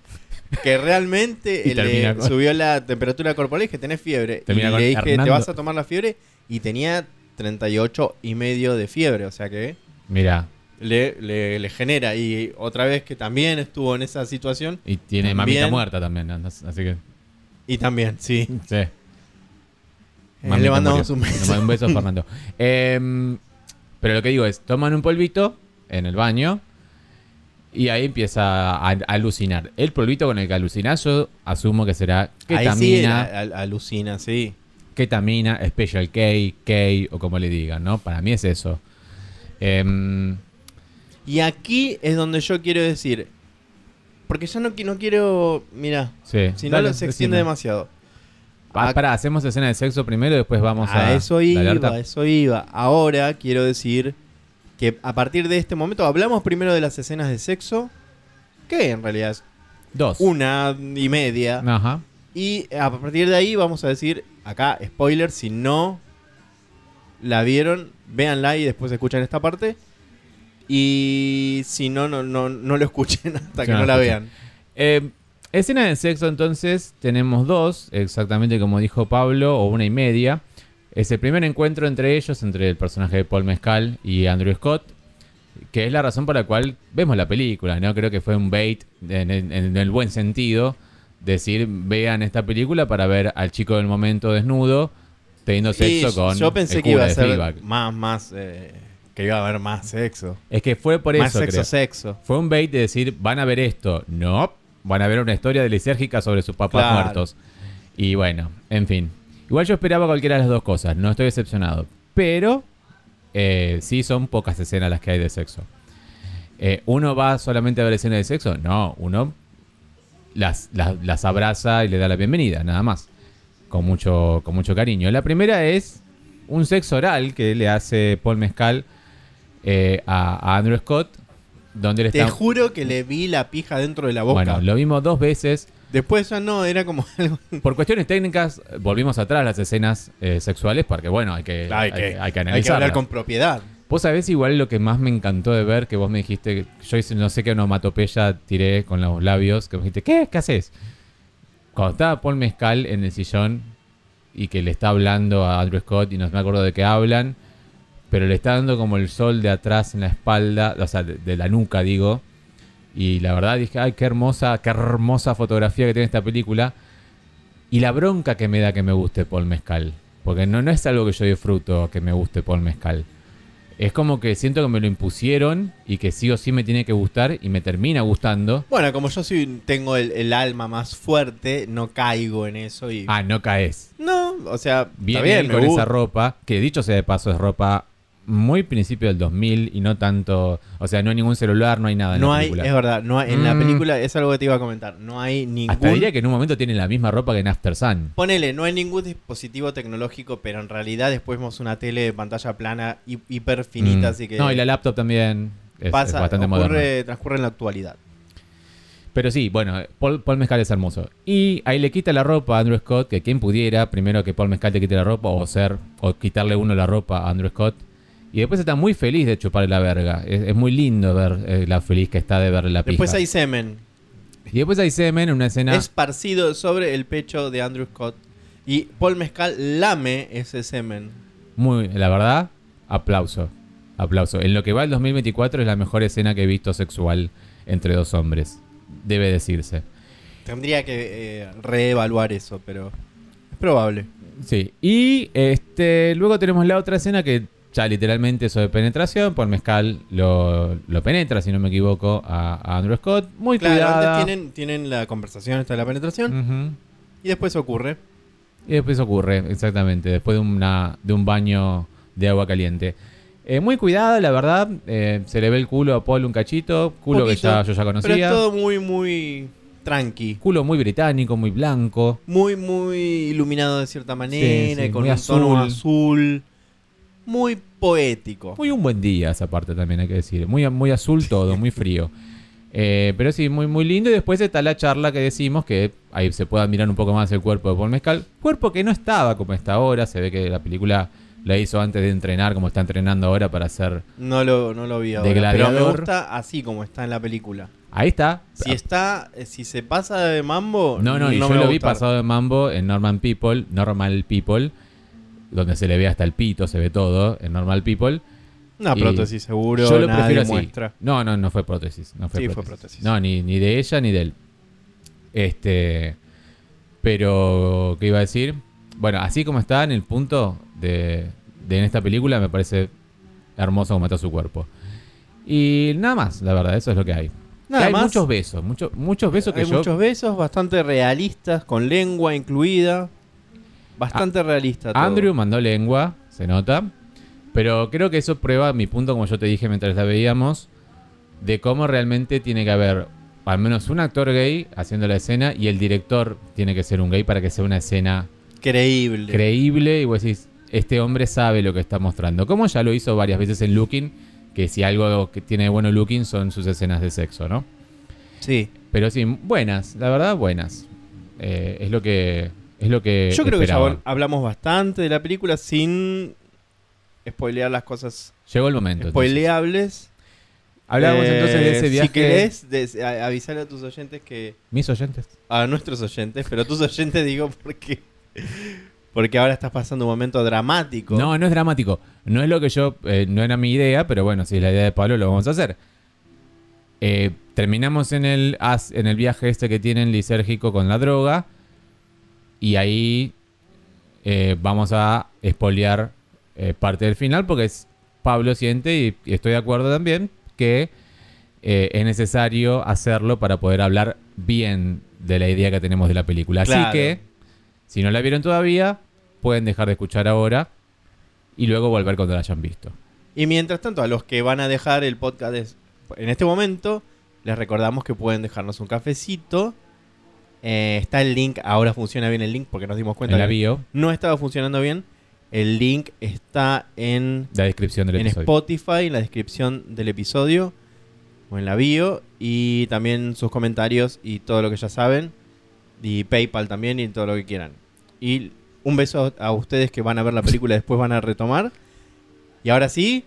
Speaker 2: que realmente le
Speaker 1: con-
Speaker 2: subió la temperatura corporal y que tenés fiebre.
Speaker 1: Termina
Speaker 2: y le dije, ¿te vas a tomar la fiebre? Y tenía 38 y medio de fiebre, o sea que
Speaker 1: Mira,
Speaker 2: le, le- le genera. Y otra vez que también estuvo en esa situación.
Speaker 1: y tiene
Speaker 2: También.
Speaker 1: mamita muerta también, así que
Speaker 2: Y también, sí.
Speaker 1: sí.
Speaker 2: Eh, le mandamos un beso.
Speaker 1: un beso Fernando. Em, pero lo que digo es, toman un polvito en el baño y ahí empieza a, alucinar. El polvito con el que alucina yo asumo que será
Speaker 2: Ahí sí
Speaker 1: ketamina,
Speaker 2: al- alucina, sí.
Speaker 1: ketamina, Special K, K o como le digan, ¿no? Para mí es eso. Em,
Speaker 2: Y aquí es donde yo quiero decir. Porque ya no, no quiero. Mira,
Speaker 1: sí.
Speaker 2: si no
Speaker 1: Dale,
Speaker 2: se extiende
Speaker 1: decime.
Speaker 2: demasiado.
Speaker 1: Pa-
Speaker 2: A-
Speaker 1: pará, hacemos escena de sexo primero y después vamos a,
Speaker 2: a eso iba, a eso iba. Ahora quiero decir que a partir de este momento hablamos primero de las escenas de sexo, que en realidad es
Speaker 1: Dos.
Speaker 2: una y media.
Speaker 1: Ajá.
Speaker 2: Y a partir de ahí vamos a decir, acá, spoiler, si no la vieron, véanla y después escuchan esta parte. Y si no, no, no, no lo escuchen hasta que
Speaker 1: no
Speaker 2: la vean.
Speaker 1: Eh, escena de sexo, entonces, tenemos dos, exactamente como dijo Pablo, o una y media. Es el primer encuentro entre ellos, entre el personaje de Paul Mescal y Andrew Scott, que es la razón por la cual vemos la película, ¿no? Creo que fue un bait en, en- en el buen sentido, decir, vean esta película para ver al chico del momento desnudo teniendo sexo
Speaker 2: Y
Speaker 1: con
Speaker 2: yo pensé
Speaker 1: el
Speaker 2: que iba a ser
Speaker 1: Fleabag.
Speaker 2: más, más, eh, que iba a haber más sexo.
Speaker 1: Es que fue por
Speaker 2: más
Speaker 1: eso,
Speaker 2: sexo,
Speaker 1: creo.
Speaker 2: sexo.
Speaker 1: Fue un bait de decir, van a ver esto. No, van a ver una historia de lisérgica sobre sus papás
Speaker 2: Claro.
Speaker 1: muertos. Y bueno, en fin. Igual yo esperaba cualquiera de las dos cosas, no estoy decepcionado. Pero eh, sí son pocas escenas las que hay de sexo. Eh, ¿Uno va solamente a ver escenas de sexo? No, uno las, las, las abraza y le da la bienvenida, nada más. Con mucho, con mucho cariño. La primera es un sexo oral que le hace Paul Mescal eh, a, a Andrew Scott. Donde él
Speaker 2: Te
Speaker 1: está.
Speaker 2: juro que le vi la pija dentro de la boca.
Speaker 1: Bueno, lo vimos dos veces.
Speaker 2: Después ya no, era como algo.
Speaker 1: Por cuestiones técnicas, volvimos atrás las escenas eh, sexuales porque, bueno, hay que,
Speaker 2: hay,
Speaker 1: hay,
Speaker 2: que,
Speaker 1: que- hay que
Speaker 2: hay que
Speaker 1: analizarlas.
Speaker 2: hablar con propiedad.
Speaker 1: Vos sabés igual lo que más me encantó de ver, que vos me dijiste, yo hice no sé qué onomatopeya tiré con los labios, que me dijiste, ¿qué? ¿Qué haces? Cuando estaba Paul Mezcal en el sillón y que le está hablando a Andrew Scott y no me acuerdo de qué hablan, pero le está dando como el sol de atrás en la espalda, o sea, de, de la nuca digo, y la verdad dije, ay, qué hermosa, qué hermosa fotografía que tiene esta película, y la bronca que me da que me guste Paul Mezcal, porque no, no es algo que yo disfruto que me guste Paul Mezcal. Es como que siento que me lo impusieron y que sí o sí me tiene que gustar y me termina gustando.
Speaker 2: Bueno, como yo sí tengo el, el alma más fuerte, no caigo en eso y.
Speaker 1: Ah, no caes.
Speaker 2: No, o sea, está bien,
Speaker 1: él
Speaker 2: me
Speaker 1: con
Speaker 2: gusta.
Speaker 1: esa ropa, que dicho sea de paso es ropa muy principio del 2000 y no tanto... O sea, no hay ningún celular, no hay nada en
Speaker 2: No
Speaker 1: la
Speaker 2: hay,
Speaker 1: película.
Speaker 2: es verdad, no hay- en la
Speaker 1: Mm.
Speaker 2: película es algo que te iba a comentar. No hay ningún.
Speaker 1: Hasta diría que en un momento tienen la misma ropa que en After Sun.
Speaker 2: Ponele, no hay ningún dispositivo tecnológico, pero en realidad después vemos una tele de pantalla plana hi- hiper finita,
Speaker 1: Mm.
Speaker 2: así que.
Speaker 1: No, y la laptop también es, es
Speaker 2: pasa,
Speaker 1: bastante moderna.
Speaker 2: ocurre, transcurre en la actualidad.
Speaker 1: Pero sí, bueno, Paul, Paul Mezcal es hermoso. Y ahí le quita la ropa a Andrew Scott, que quien pudiera, primero que Paul Mezcal te quite la ropa, o ser, o quitarle uno la ropa a Andrew Scott. Y después está muy feliz de chuparle la verga. Es, es muy lindo ver eh, la feliz que está de verle la pija.
Speaker 2: Después hay semen.
Speaker 1: Y después hay semen en una escena.
Speaker 2: esparcido sobre el pecho de Andrew Scott. Y Paul Mezcal lame ese semen.
Speaker 1: Muy, la verdad, aplauso. Aplauso. En lo que va el 2024 es la mejor escena que he visto sexual entre dos hombres. Debe decirse.
Speaker 2: Tendría que eh, reevaluar eso, pero es probable.
Speaker 1: Sí. Y este luego tenemos la otra escena que ya literalmente eso de penetración. Por mezcal lo, lo penetra, si no me equivoco, a, a Andrew Scott. Muy
Speaker 2: Claro,
Speaker 1: cuidada.
Speaker 2: antes tienen, tienen la conversación esta de la penetración y después ocurre.
Speaker 1: Y después ocurre, exactamente, después de, una, de un baño de agua caliente. Eh, muy cuidada, la verdad. eh, se le ve el culo a Paul un cachito. Culo que ya, yo ya
Speaker 2: Pero
Speaker 1: conocía.
Speaker 2: es todo muy, muy tranqui.
Speaker 1: Culo muy británico, muy blanco.
Speaker 2: Muy, muy iluminado de cierta manera,
Speaker 1: sí,
Speaker 2: y con un tono
Speaker 1: azul.
Speaker 2: Muy poético.
Speaker 1: Muy un buen día esa parte también, hay que decir. Muy, muy azul todo, muy frío. Eh, pero sí, muy, muy lindo. Y después está la charla que decimos, que ahí se puede mirar un poco más el cuerpo de Paul Mezcal. Cuerpo que no estaba como está ahora. Se ve que la película la hizo antes de entrenar, como está entrenando ahora para hacer...
Speaker 2: No lo, no lo vi ahora.
Speaker 1: De
Speaker 2: Pero me
Speaker 1: gladiador.
Speaker 2: gusta así como está en la película.
Speaker 1: Ahí está.
Speaker 2: Si está, si se pasa de mambo,
Speaker 1: No, no, y
Speaker 2: me
Speaker 1: yo lo vi pasado de mambo en Norman People, Normal People. Donde se le ve hasta el pito, se ve todo, en Normal People.
Speaker 2: Una prótesis seguro,
Speaker 1: Yo lo prefiero así.
Speaker 2: muestra.
Speaker 1: No, no, no fue prótesis. No fue
Speaker 2: Sí,
Speaker 1: prótesis.
Speaker 2: fue prótesis.
Speaker 1: No, ni, ni de ella ni de él. Este. Pero, ¿qué iba a decir? Bueno, así como está en el punto de, de en esta película, me parece hermoso como está su cuerpo. Y nada más, la verdad, eso es lo que hay.
Speaker 2: Nada
Speaker 1: hay
Speaker 2: más.
Speaker 1: muchos besos, muchos muchos besos que
Speaker 2: Hay
Speaker 1: yo.
Speaker 2: muchos besos, bastante realistas, con lengua incluida. Bastante realista todo.
Speaker 1: Andrew mandó lengua, se nota. Pero creo que eso prueba mi punto, como yo te dije mientras la veíamos, de cómo realmente tiene que haber al menos un actor gay haciendo la escena y el director tiene que ser un gay para que sea una escena
Speaker 2: Creíble.
Speaker 1: creíble y vos decís, este hombre sabe lo que está mostrando. Como ya lo hizo varias veces en Looking, que si algo que tiene bueno Looking son sus escenas de sexo, ¿no?
Speaker 2: sí.
Speaker 1: Pero sí, buenas, la verdad, buenas. Eh, es lo que es lo que
Speaker 2: Yo creo que ya hablamos bastante de la película sin spoilear las cosas
Speaker 1: Llegó el momento.
Speaker 2: spoileables.
Speaker 1: Hablábamos
Speaker 2: Eh,
Speaker 1: entonces de ese viaje.
Speaker 2: Si querés, des- a- avisarle a tus oyentes que.
Speaker 1: Mis oyentes.
Speaker 2: A nuestros oyentes, pero tus oyentes digo porque. Porque ahora estás pasando un momento dramático.
Speaker 1: No, no es dramático. No es lo que yo. eh, no era mi idea, pero bueno, si es la idea de Pablo, lo vamos a hacer. Eh, terminamos en el, en el viaje este que tienen lisérgico con la droga. Y ahí eh, vamos a espolear eh, parte del final porque es, Pablo siente, y, y estoy de acuerdo también, que eh, es necesario hacerlo para poder hablar bien de la idea que tenemos de la película. Así que, si no la vieron todavía, pueden dejar de escuchar ahora y luego volver cuando la hayan visto.
Speaker 2: Y mientras tanto, a los que van a dejar el podcast en este momento, les recordamos que pueden dejarnos un cafecito. Eh, está el link, ahora funciona bien el link porque nos dimos cuenta
Speaker 1: En la
Speaker 2: que
Speaker 1: bio,
Speaker 2: no estaba funcionando bien. El link está en,
Speaker 1: la descripción del
Speaker 2: en
Speaker 1: episodio.
Speaker 2: Spotify, en la descripción del episodio o en la bio. Y también sus comentarios y todo lo que ya saben. Y PayPal también y todo lo que quieran. Y un beso a ustedes que van a ver la película y después van a retomar. Y ahora sí,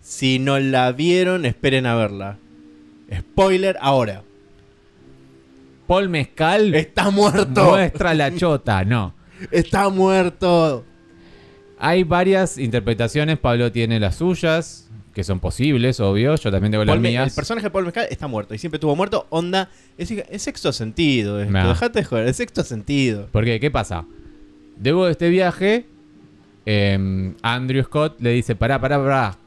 Speaker 2: si no la vieron, esperen a verla. Spoiler ahora.
Speaker 1: Paul Mezcal
Speaker 2: Está muerto.
Speaker 1: muestra la chota. No.
Speaker 2: Está muerto.
Speaker 1: Hay varias interpretaciones. Pablo tiene las suyas, que son posibles, obvio. Yo también tengo las
Speaker 2: Paul Me-
Speaker 1: mías.
Speaker 2: el personaje de Paul Mescal está muerto y siempre estuvo muerto. Onda, es, es sexto sentido. Esto.
Speaker 1: Nah.
Speaker 2: Dejate de joder, es sexto sentido.
Speaker 1: Porque, ¿qué pasa? Luego de este viaje, eh, Andrew Scott le dice, pará, pará, pará.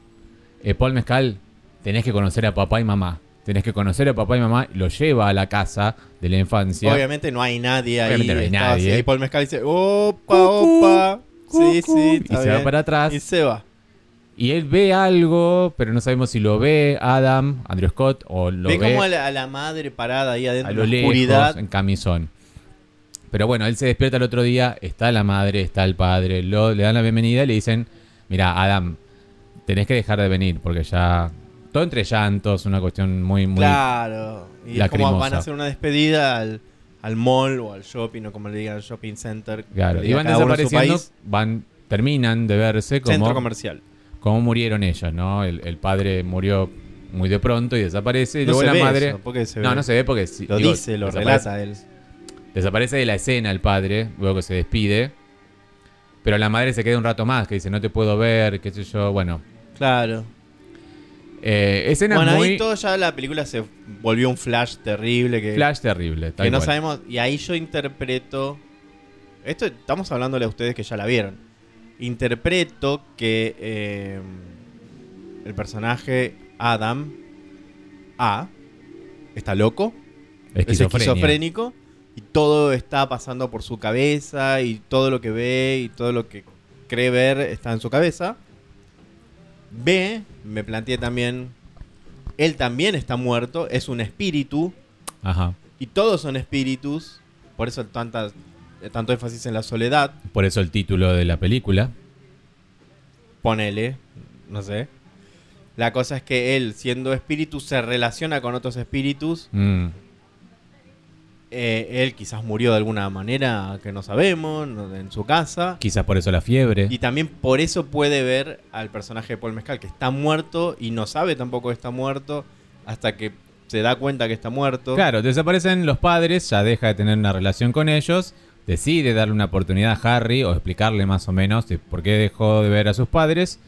Speaker 1: Eh, Paul Mezcal, tenés que conocer a papá y mamá. Tenés que conocer a papá y mamá. Y lo lleva a la casa de la infancia.
Speaker 2: Obviamente no hay nadie ahí.
Speaker 1: Obviamente no hay
Speaker 2: estaba
Speaker 1: nadie.
Speaker 2: así. Y Paul Mescal dice, opa, opa. Sí, sí,
Speaker 1: Y se va para atrás.
Speaker 2: Y se va.
Speaker 1: Y él ve algo, pero no sabemos si lo ve Adam, Andrew Scott, o lo
Speaker 2: Ve
Speaker 1: ve,
Speaker 2: como a la, a la madre parada ahí adentro
Speaker 1: a
Speaker 2: en
Speaker 1: lo lejos,
Speaker 2: oscuridad.
Speaker 1: en camisón. Pero bueno, él se despierta el otro día, está la madre, está el padre, lo, le dan la bienvenida y le dicen, mira, Adam, tenés que dejar de venir, porque ya... Todo entre llantos, una cuestión muy, muy...
Speaker 2: Claro. Y es como van a hacer una despedida al, al mall o al shopping o como le digan al shopping center.
Speaker 1: Claro, y van desapareciendo, van, terminan de verse
Speaker 2: Centro
Speaker 1: como,
Speaker 2: comercial.
Speaker 1: como murieron ellos, ¿no? El, el padre murió muy de pronto y desaparece, y
Speaker 2: No
Speaker 1: luego
Speaker 2: se
Speaker 1: la
Speaker 2: ve
Speaker 1: madre...
Speaker 2: eso, porque se
Speaker 1: no,
Speaker 2: ve.
Speaker 1: no se ve porque...
Speaker 2: Lo
Speaker 1: digo,
Speaker 2: dice, lo relata él.
Speaker 1: Desaparece de la escena el padre, luego que se despide. Pero la madre se queda un rato más, que dice, no te puedo ver, qué sé yo, bueno.
Speaker 2: Claro.
Speaker 1: Eh, escenas
Speaker 2: Bueno,
Speaker 1: muy
Speaker 2: ahí todo ya la película se volvió un flash terrible que,
Speaker 1: flash terrible. tal
Speaker 2: que no
Speaker 1: cual.
Speaker 2: sabemos. Y ahí yo interpreto. Esto estamos hablándole a ustedes que ya la vieron. Interpreto que eh, el personaje Adam A está loco, es esquizofrénico y todo está pasando por su cabeza y todo lo que ve y todo lo que cree ver está en su cabeza. B, me planteé también, él también está muerto, es un espíritu
Speaker 1: Ajá.
Speaker 2: y todos son espíritus, por eso tanta, tanto énfasis en la soledad,
Speaker 1: Por eso el título de la película.
Speaker 2: ponele, no sé. La cosa es que él, siendo espíritu, se relaciona con otros espíritus.
Speaker 1: Mm.
Speaker 2: Eh, él quizás murió de alguna manera que no sabemos, en su casa.
Speaker 1: Quizás por eso la fiebre.
Speaker 2: Y también por eso puede ver al personaje de Paul Mescal que está muerto y no sabe tampoco que está muerto hasta que se da cuenta que está muerto.
Speaker 1: Claro, desaparecen los padres, ya deja de tener una relación con ellos. decide darle una oportunidad a Harry o explicarle más o menos de por qué dejó de ver a sus padres.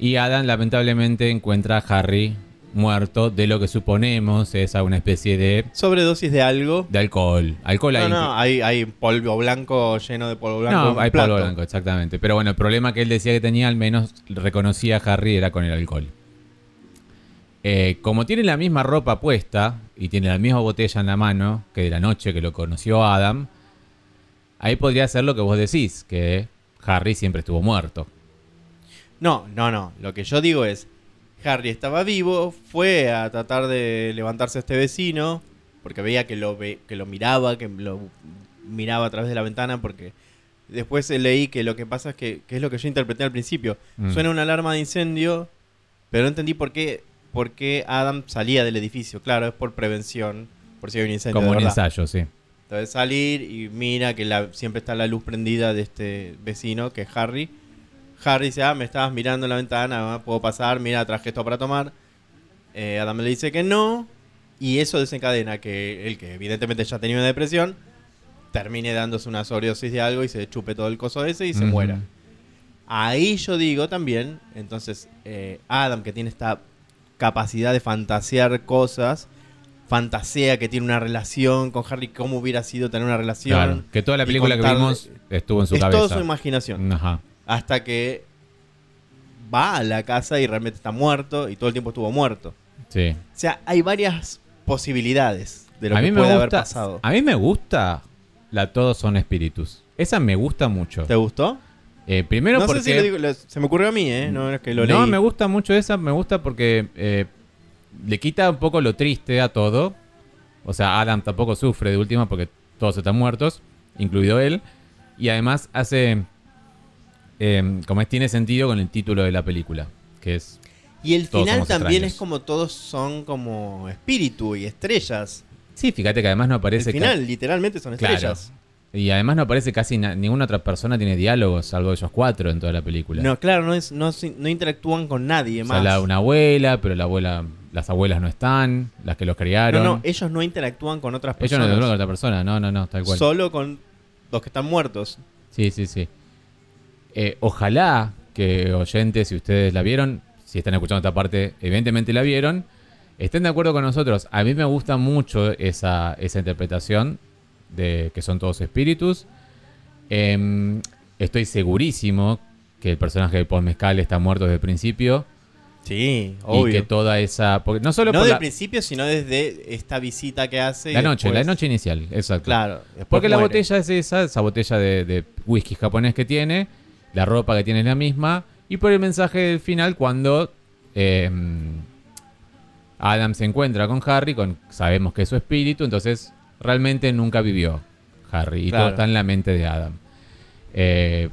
Speaker 1: Y Adam lamentablemente encuentra a Harry muerto de lo que suponemos es a una especie de,
Speaker 2: Sobredosis de algo.
Speaker 1: de alcohol. Alcohol
Speaker 2: No,
Speaker 1: ahí.
Speaker 2: no, hay, hay polvo blanco lleno de polvo blanco.
Speaker 1: No, hay
Speaker 2: plato.
Speaker 1: polvo blanco, exactamente. Pero bueno, el problema que él decía que tenía, al menos reconocía a Harry, era con el alcohol. Eh, como tiene la misma ropa puesta y tiene la misma botella en la mano que de la noche que lo conoció Adam, ahí podría ser lo que vos decís, que Harry siempre estuvo muerto.
Speaker 2: No, no, no. Lo que yo digo es, Harry estaba vivo, fue a tratar de levantarse a este vecino, porque veía que lo, ve, que lo miraba, que lo miraba a través de la ventana, porque después leí que lo que pasa es que, que es lo que yo interpreté al principio.
Speaker 1: Mm.
Speaker 2: Suena una alarma de incendio, pero no entendí por qué, por qué Adam salía del edificio. Claro, es por prevención, por si hay un incendio.
Speaker 1: Como un ensayo, sí.
Speaker 2: Entonces salir y mira que la- siempre está la luz prendida de este vecino, que es Harry. Harry dice, ah, me estabas mirando en la ventana, ah, puedo pasar, mira, traje esto para tomar. Eh, Adam le dice que no, y eso desencadena que él, que evidentemente ya tenía una depresión, termine dándose una sobredosis de algo y se chupe todo el coso ese y se muera. Ahí yo digo también, entonces, eh, Adam, que tiene esta capacidad de fantasear cosas, fantasea que tiene una relación con Harry, cómo hubiera sido tener una relación.
Speaker 1: Claro, que toda la película que vimos estuvo en su
Speaker 2: es
Speaker 1: cabeza.
Speaker 2: toda su imaginación.
Speaker 1: Ajá.
Speaker 2: Hasta que va a la casa y realmente está muerto y todo el tiempo estuvo muerto.
Speaker 1: Sí.
Speaker 2: O sea, hay varias posibilidades de lo
Speaker 1: a
Speaker 2: que
Speaker 1: mí me
Speaker 2: puede haber pasado.
Speaker 1: A mí me gusta la Todos son espíritus. Esa me gusta mucho.
Speaker 2: ¿Te gustó?
Speaker 1: Eh, primero
Speaker 2: no
Speaker 1: porque
Speaker 2: sé si lo digo, lo- se me ocurrió a mí, ¿eh? No es que lo leí.
Speaker 1: No, me gusta mucho esa, me gusta porque eh, le quita un poco lo triste a todo. O sea, Adam tampoco sufre de última porque todos están muertos, incluido él. Y además hace, eh, como es, tiene sentido con el título de la película, que es...
Speaker 2: Y el final también
Speaker 1: extraños.
Speaker 2: es como todos son como espíritu y estrellas.
Speaker 1: Sí, fíjate que además no
Speaker 2: El
Speaker 1: aparece... ca-
Speaker 2: final literalmente son
Speaker 1: Claro.
Speaker 2: estrellas.
Speaker 1: Y además no aparece casi na- ninguna otra persona tiene diálogos, salvo ellos cuatro en toda la película.
Speaker 2: No, claro, no, es, no, no interactúan con nadie
Speaker 1: O
Speaker 2: más.
Speaker 1: sea, la- una abuela, pero la abuela, las abuelas no están, las que los
Speaker 2: no,
Speaker 1: criaron.
Speaker 2: no, ellos no interactúan con otras
Speaker 1: ellos
Speaker 2: personas.
Speaker 1: no interactúan con otra persona, no, no, no, tal cual.
Speaker 2: Solo con los que están muertos.
Speaker 1: Sí, sí, sí. Eh, ojalá que oyentes, si ustedes la vieron, si están escuchando esta parte, evidentemente la vieron, estén de acuerdo con nosotros. A mí me gusta mucho esa, esa interpretación de que son todos espíritus. Em, estoy segurísimo que el personaje de Paul Mezcal está muerto desde el principio.
Speaker 2: Sí,
Speaker 1: Y
Speaker 2: obvio.
Speaker 1: que toda esa... Porque no solo
Speaker 2: no
Speaker 1: por
Speaker 2: del
Speaker 1: la,
Speaker 2: principio, sino desde esta visita que hace. y
Speaker 1: la noche,
Speaker 2: después-
Speaker 1: la noche inicial, exacto.
Speaker 2: Claro.
Speaker 1: Porque la botella es esa, esa botella de, de whisky japonés que tiene, la ropa que tiene es la misma, y por el mensaje del final cuando eh, Adam se encuentra con Harry, con, sabemos que es su espíritu, entonces realmente nunca vivió Harry, y todo está en la mente de Adam. Eh,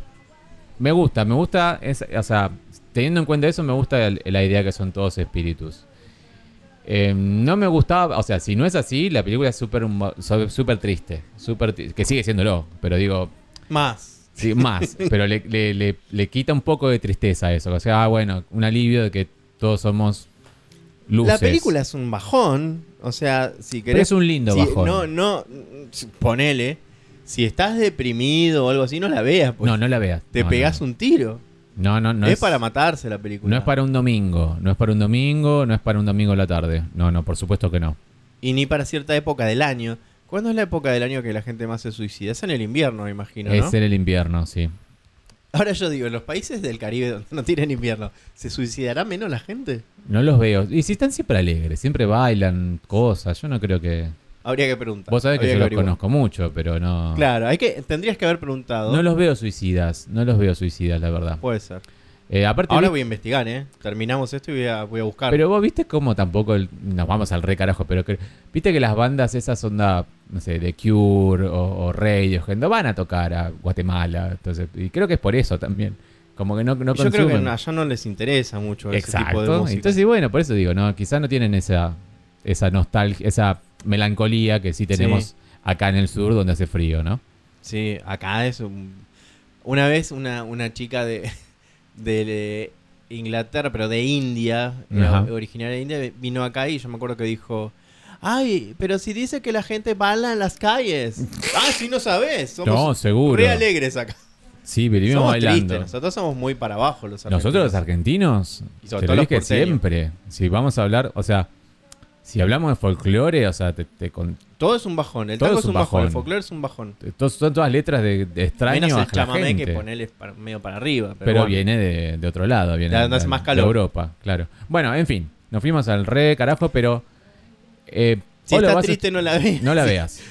Speaker 1: me gusta, me gusta, es- o sea, teniendo en cuenta eso, me gusta el- la idea que son todos espíritus. Eh, no me gustaba, o sea, si no es así, la película es súper súper triste, súper tri- que sigue siéndolo, pero digo,
Speaker 2: Más.
Speaker 1: Sí, más, pero le, le- le- le quita un poco de tristeza eso, o sea, ah, bueno, un alivio de que todos somos luces.
Speaker 2: La película es un bajón. O sea, si
Speaker 1: Pero
Speaker 2: querés.
Speaker 1: es un lindo
Speaker 2: si-
Speaker 1: bajón.
Speaker 2: No, no. Ponele. Si estás deprimido o algo así, no la veas. Pues.
Speaker 1: no, no la veas.
Speaker 2: Te
Speaker 1: No,
Speaker 2: pegas
Speaker 1: no.
Speaker 2: un tiro.
Speaker 1: No, no, no.
Speaker 2: es, para matarse la película.
Speaker 1: No es para un domingo, no es para un domingo, no es para un domingo a la tarde. No, no, por supuesto que no.
Speaker 2: Y ni para cierta época del año. ¿Cuándo es la época del año que la gente más se suicida? Es en el invierno, me imagino, ¿no?
Speaker 1: Es en el invierno, sí.
Speaker 2: Ahora yo digo, en los países del Caribe donde no tienen invierno, ¿se suicidará menos la gente?
Speaker 1: No los veo. Y si están siempre alegres, siempre bailan cosas. Yo no creo que.
Speaker 2: Habría que preguntar.
Speaker 1: Vos sabés que yo los conozco mucho, pero no.
Speaker 2: Claro, hay que, tendrías que haber preguntado.
Speaker 1: No los veo suicidas. No los veo suicidas, la verdad.
Speaker 2: Puede ser.
Speaker 1: Eh, aparte,
Speaker 2: Ahora
Speaker 1: vi-
Speaker 2: voy a investigar, ¿eh? Terminamos esto y voy a, voy a buscar.
Speaker 1: Pero vos viste cómo tampoco el- nos vamos al re carajo, pero que, viste que las bandas esas onda, no sé, de Cure o, o Radiohead no van a tocar a Guatemala. Entonces, y creo que es por eso también. Como que no, no
Speaker 2: yo creo que allá no les interesa mucho ese tipo de
Speaker 1: Exacto.
Speaker 2: música.
Speaker 1: Entonces, y bueno, por eso digo, no, quizás no tienen esa, esa nostalgia, esa melancolía que sí tenemos
Speaker 2: Sí.
Speaker 1: acá en el sur donde hace frío, ¿no?
Speaker 2: Sí, acá es un... Una vez una, una chica de, de Inglaterra, pero de India,
Speaker 1: Ajá.
Speaker 2: originaria de India, vino acá y yo me acuerdo que dijo, Ay, pero si dice que la gente baila en las calles. ah, si no sabes. Somos
Speaker 1: No, seguro.
Speaker 2: re alegres acá.
Speaker 1: Sí, vivimos
Speaker 2: somos
Speaker 1: bailando.
Speaker 2: tristes. Nosotros somos muy para abajo los argentinos.
Speaker 1: Nosotros los argentinos,
Speaker 2: Y sobre
Speaker 1: te
Speaker 2: todo
Speaker 1: lo dije siempre. Si vamos a hablar, o sea, si hablamos de folclore, o sea, te, te con-
Speaker 2: Todo es un bajón. El
Speaker 1: Todo
Speaker 2: tango
Speaker 1: es
Speaker 2: un bajón. El folclore es un bajón.
Speaker 1: son todas letras de, de extraño
Speaker 2: Menos
Speaker 1: a
Speaker 2: el chamamé que ponele para- medio para arriba. Pero,
Speaker 1: Pero
Speaker 2: bueno.
Speaker 1: viene de, de otro lado, viene
Speaker 2: De
Speaker 1: de-
Speaker 2: más
Speaker 1: de
Speaker 2: calor.
Speaker 1: Europa, claro. Bueno, en fin, nos fuimos al re carajo, pero eh,
Speaker 2: Si
Speaker 1: o lo
Speaker 2: está
Speaker 1: vas a-
Speaker 2: triste, no la veas.
Speaker 1: no la veas.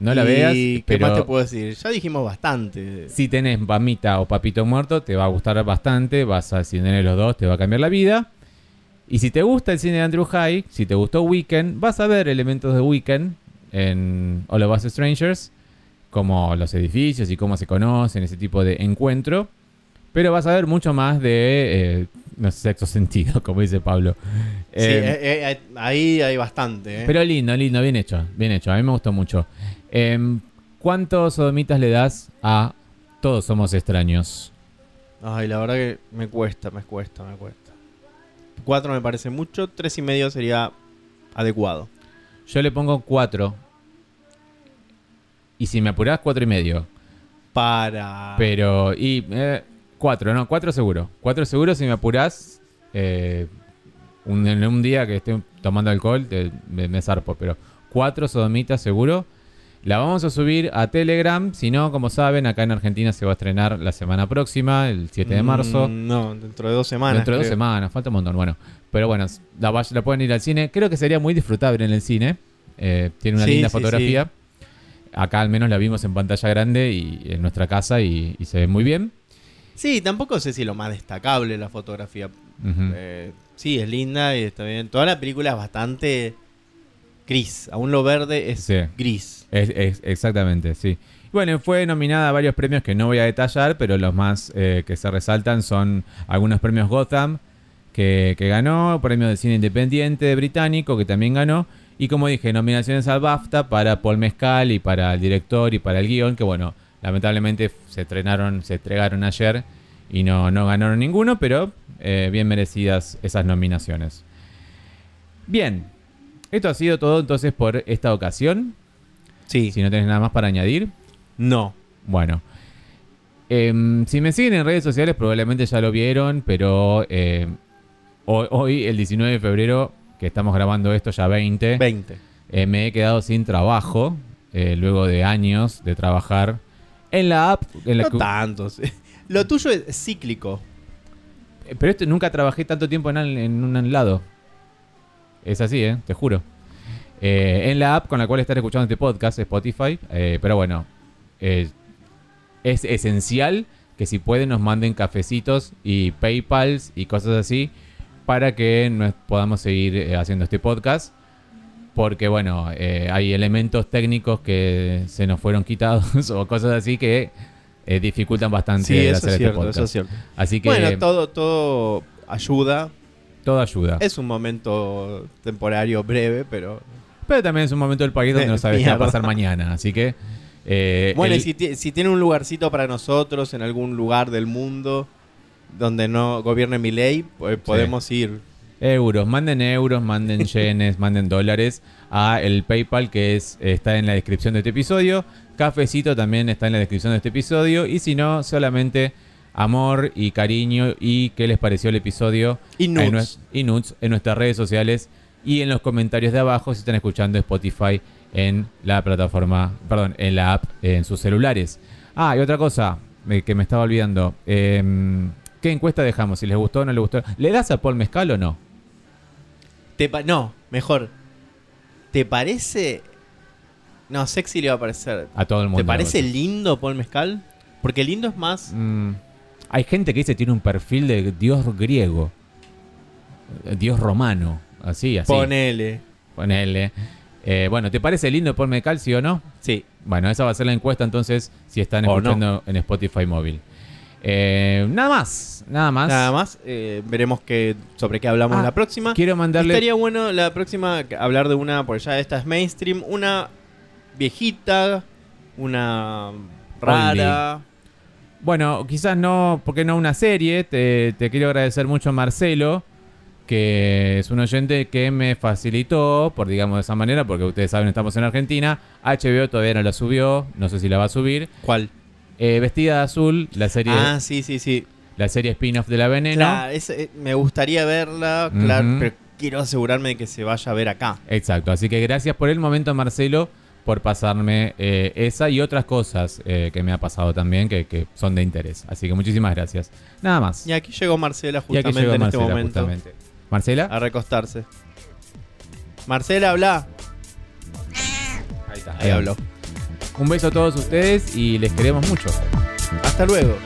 Speaker 1: No la
Speaker 2: Y,
Speaker 1: veas,
Speaker 2: ¿Qué
Speaker 1: pero
Speaker 2: más te puedo decir? Ya dijimos bastante.
Speaker 1: si tenés mamita o papito muerto, te va a gustar bastante, vas a si tenés los dos, te va a cambiar la vida. Y si te gusta el cine de Andrew High, si te gustó Weekend, vas a ver elementos de Weekend en All of Us Strangers, como los edificios y cómo se conocen, ese tipo de encuentro. Pero vas a ver mucho más de eh, no sé, sexo sentido, como dice Pablo.
Speaker 2: Sí,
Speaker 1: Eh,
Speaker 2: eh, eh, ahí hay bastante.
Speaker 1: pero lindo, lindo, bien hecho, bien hecho. A mí me gustó mucho. Em, ¿Cuántos sodomitas le das a Todos somos extraños?
Speaker 2: Ay, la verdad que me cuesta, me cuesta, me cuesta. Cuatro me parece mucho, tres y medio sería adecuado.
Speaker 1: Yo le pongo cuatro. Y si me apurás, cuatro y medio.
Speaker 2: Para.
Speaker 1: Pero, y eh, cuatro, no, cuatro seguro. Cuatro seguro si me apurás. eh, un, en un día que esté tomando alcohol, te- me, me zarpo. Pero cuatro sodomitas seguro. La vamos a subir a Telegram. Si no, como saben, acá en Argentina se va a estrenar la semana próxima, el 7 de marzo.
Speaker 2: Mm, no, dentro de dos semanas.
Speaker 1: Dentro de dos semanas, falta un montón. Bueno, pero bueno, la, pueden ir al cine. Creo que sería muy disfrutable en el cine. Eh, tiene una
Speaker 2: Sí,
Speaker 1: linda
Speaker 2: sí,
Speaker 1: fotografía. Acá al menos la vimos en pantalla grande y en nuestra casa y, y se ve muy bien.
Speaker 2: Sí, tampoco sé si lo más destacable la fotografía. Eh, sí, es linda y está bien. Toda la película es bastante gris. Aún lo verde es
Speaker 1: Sí.
Speaker 2: gris.
Speaker 1: Es- es- exactamente, sí. Bueno, fue nominada a varios premios que no voy a detallar, pero los más eh, que se resaltan son algunos premios Gotham que, que ganó, premio de cine independiente británico que también ganó, y como dije, nominaciones al BAFTA para Paul Mezcal y para el director y para el guion, que bueno, lamentablemente se estrenaron, se entregaron ayer y no, no ganaron ninguno, pero eh, bien merecidas esas nominaciones. Bien, esto ha sido todo entonces por esta ocasión.
Speaker 2: Sí.
Speaker 1: Si no tenés nada más para añadir,
Speaker 2: No.
Speaker 1: bueno. Em, si me siguen en redes sociales, probablemente ya lo vieron, pero eh, hoy, hoy, el 19 de febrero, que estamos grabando esto ya 20,
Speaker 2: 20.
Speaker 1: eh, me he quedado sin trabajo, luego de años de trabajar en la app. En la
Speaker 2: No
Speaker 1: que-.
Speaker 2: Lo tuyo es cíclico.
Speaker 1: Pero esto, nunca trabajé tanto tiempo en, en un lado. Es así, ¿eh? Te juro. Eh, en la app con la cual están escuchando este podcast, Spotify. eh, pero bueno, eh, es esencial que si pueden nos manden cafecitos y PayPals y cosas así para que nos podamos seguir haciendo este podcast. Porque bueno, hay elementos técnicos que se nos fueron quitados o cosas así que eh, dificultan bastante
Speaker 2: Sí, eso
Speaker 1: hacer
Speaker 2: es
Speaker 1: este
Speaker 2: cierto,
Speaker 1: podcast.
Speaker 2: eso es cierto.
Speaker 1: Así que
Speaker 2: Bueno, todo, todo ayuda.
Speaker 1: todo ayuda.
Speaker 2: Es un momento temporario breve, pero...
Speaker 1: Pero también es un momento del país donde
Speaker 2: De
Speaker 1: no sabes qué va a pasar mañana. Así que. eh,
Speaker 2: Bueno,
Speaker 1: el-
Speaker 2: y si, si tiene un lugarcito para nosotros en algún lugar del mundo donde no gobierne mi ley, pues podemos ir.
Speaker 1: Euros, manden euros, manden yenes, manden dólares a el PayPal que es está en la descripción de este episodio. Cafecito también está en la descripción de este episodio. Y si no, solamente amor y cariño y qué les pareció el episodio
Speaker 2: Y
Speaker 1: en,
Speaker 2: nudes.
Speaker 1: nues- y nudes en nuestras redes sociales y en los comentarios de abajo si están escuchando Spotify en la plataforma, perdón, en la app en sus celulares. Ah, y otra cosa eh, que me estaba olvidando. em, ¿Qué encuesta dejamos? Si les gustó o no les gustó. ¿Le das a Paul Mezcal o no?
Speaker 2: Te no, mejor. ¿Te parece... No, sexy le va a parecer.
Speaker 1: A todo el mundo.
Speaker 2: ¿Te parece lindo Paul Mezcal? Porque lindo es más...
Speaker 1: Mm, hay gente que dice que tiene un perfil de dios griego. eh, Dios romano. Así, así.
Speaker 2: Ponele.
Speaker 1: Ponele. Eh, bueno, ¿te parece lindo Paul Mezcal, sí o no?
Speaker 2: Sí.
Speaker 1: Bueno, esa va a ser la encuesta entonces si están
Speaker 2: O
Speaker 1: escuchando en Spotify móvil. Eh, nada más, nada más.
Speaker 2: Nada más. eh, veremos que, sobre qué hablamos
Speaker 1: Ah,
Speaker 2: la próxima.
Speaker 1: Quiero mandarle...
Speaker 2: Estaría bueno la próxima hablar de una, porque ya esta es mainstream, una viejita, una rara.
Speaker 1: Bueno, quizás no, porque no una serie. Te, te quiero agradecer mucho, Marcelo, que es un oyente que me facilitó, por digamos de esa manera, porque ustedes saben, estamos en Argentina. HBO todavía no la subió, no sé si la va a subir.
Speaker 2: ¿Cuál?
Speaker 1: Eh, Vestida de azul, la serie,
Speaker 2: Ah, sí, sí, sí.
Speaker 1: la serie spin-off de la Veneno.
Speaker 2: Claro, es- eh, me gustaría verla, claro, pero quiero asegurarme de que se vaya a ver acá.
Speaker 1: Exacto, así que gracias por el momento, Marcelo, por pasarme eh, esa y otras cosas eh, que me ha pasado también que, que son de interés. Así que muchísimas gracias. Nada más.
Speaker 2: Y aquí llegó Marcela
Speaker 1: Y aquí
Speaker 2: justamente
Speaker 1: llegó
Speaker 2: en
Speaker 1: Marcela,
Speaker 2: este momento
Speaker 1: justamente. ¿Marcela?
Speaker 2: a recostarse. Marcela, habla.
Speaker 1: Ahí está.
Speaker 2: Ahí habló.
Speaker 1: Un beso a todos ustedes y les queremos mucho.
Speaker 2: Hasta luego.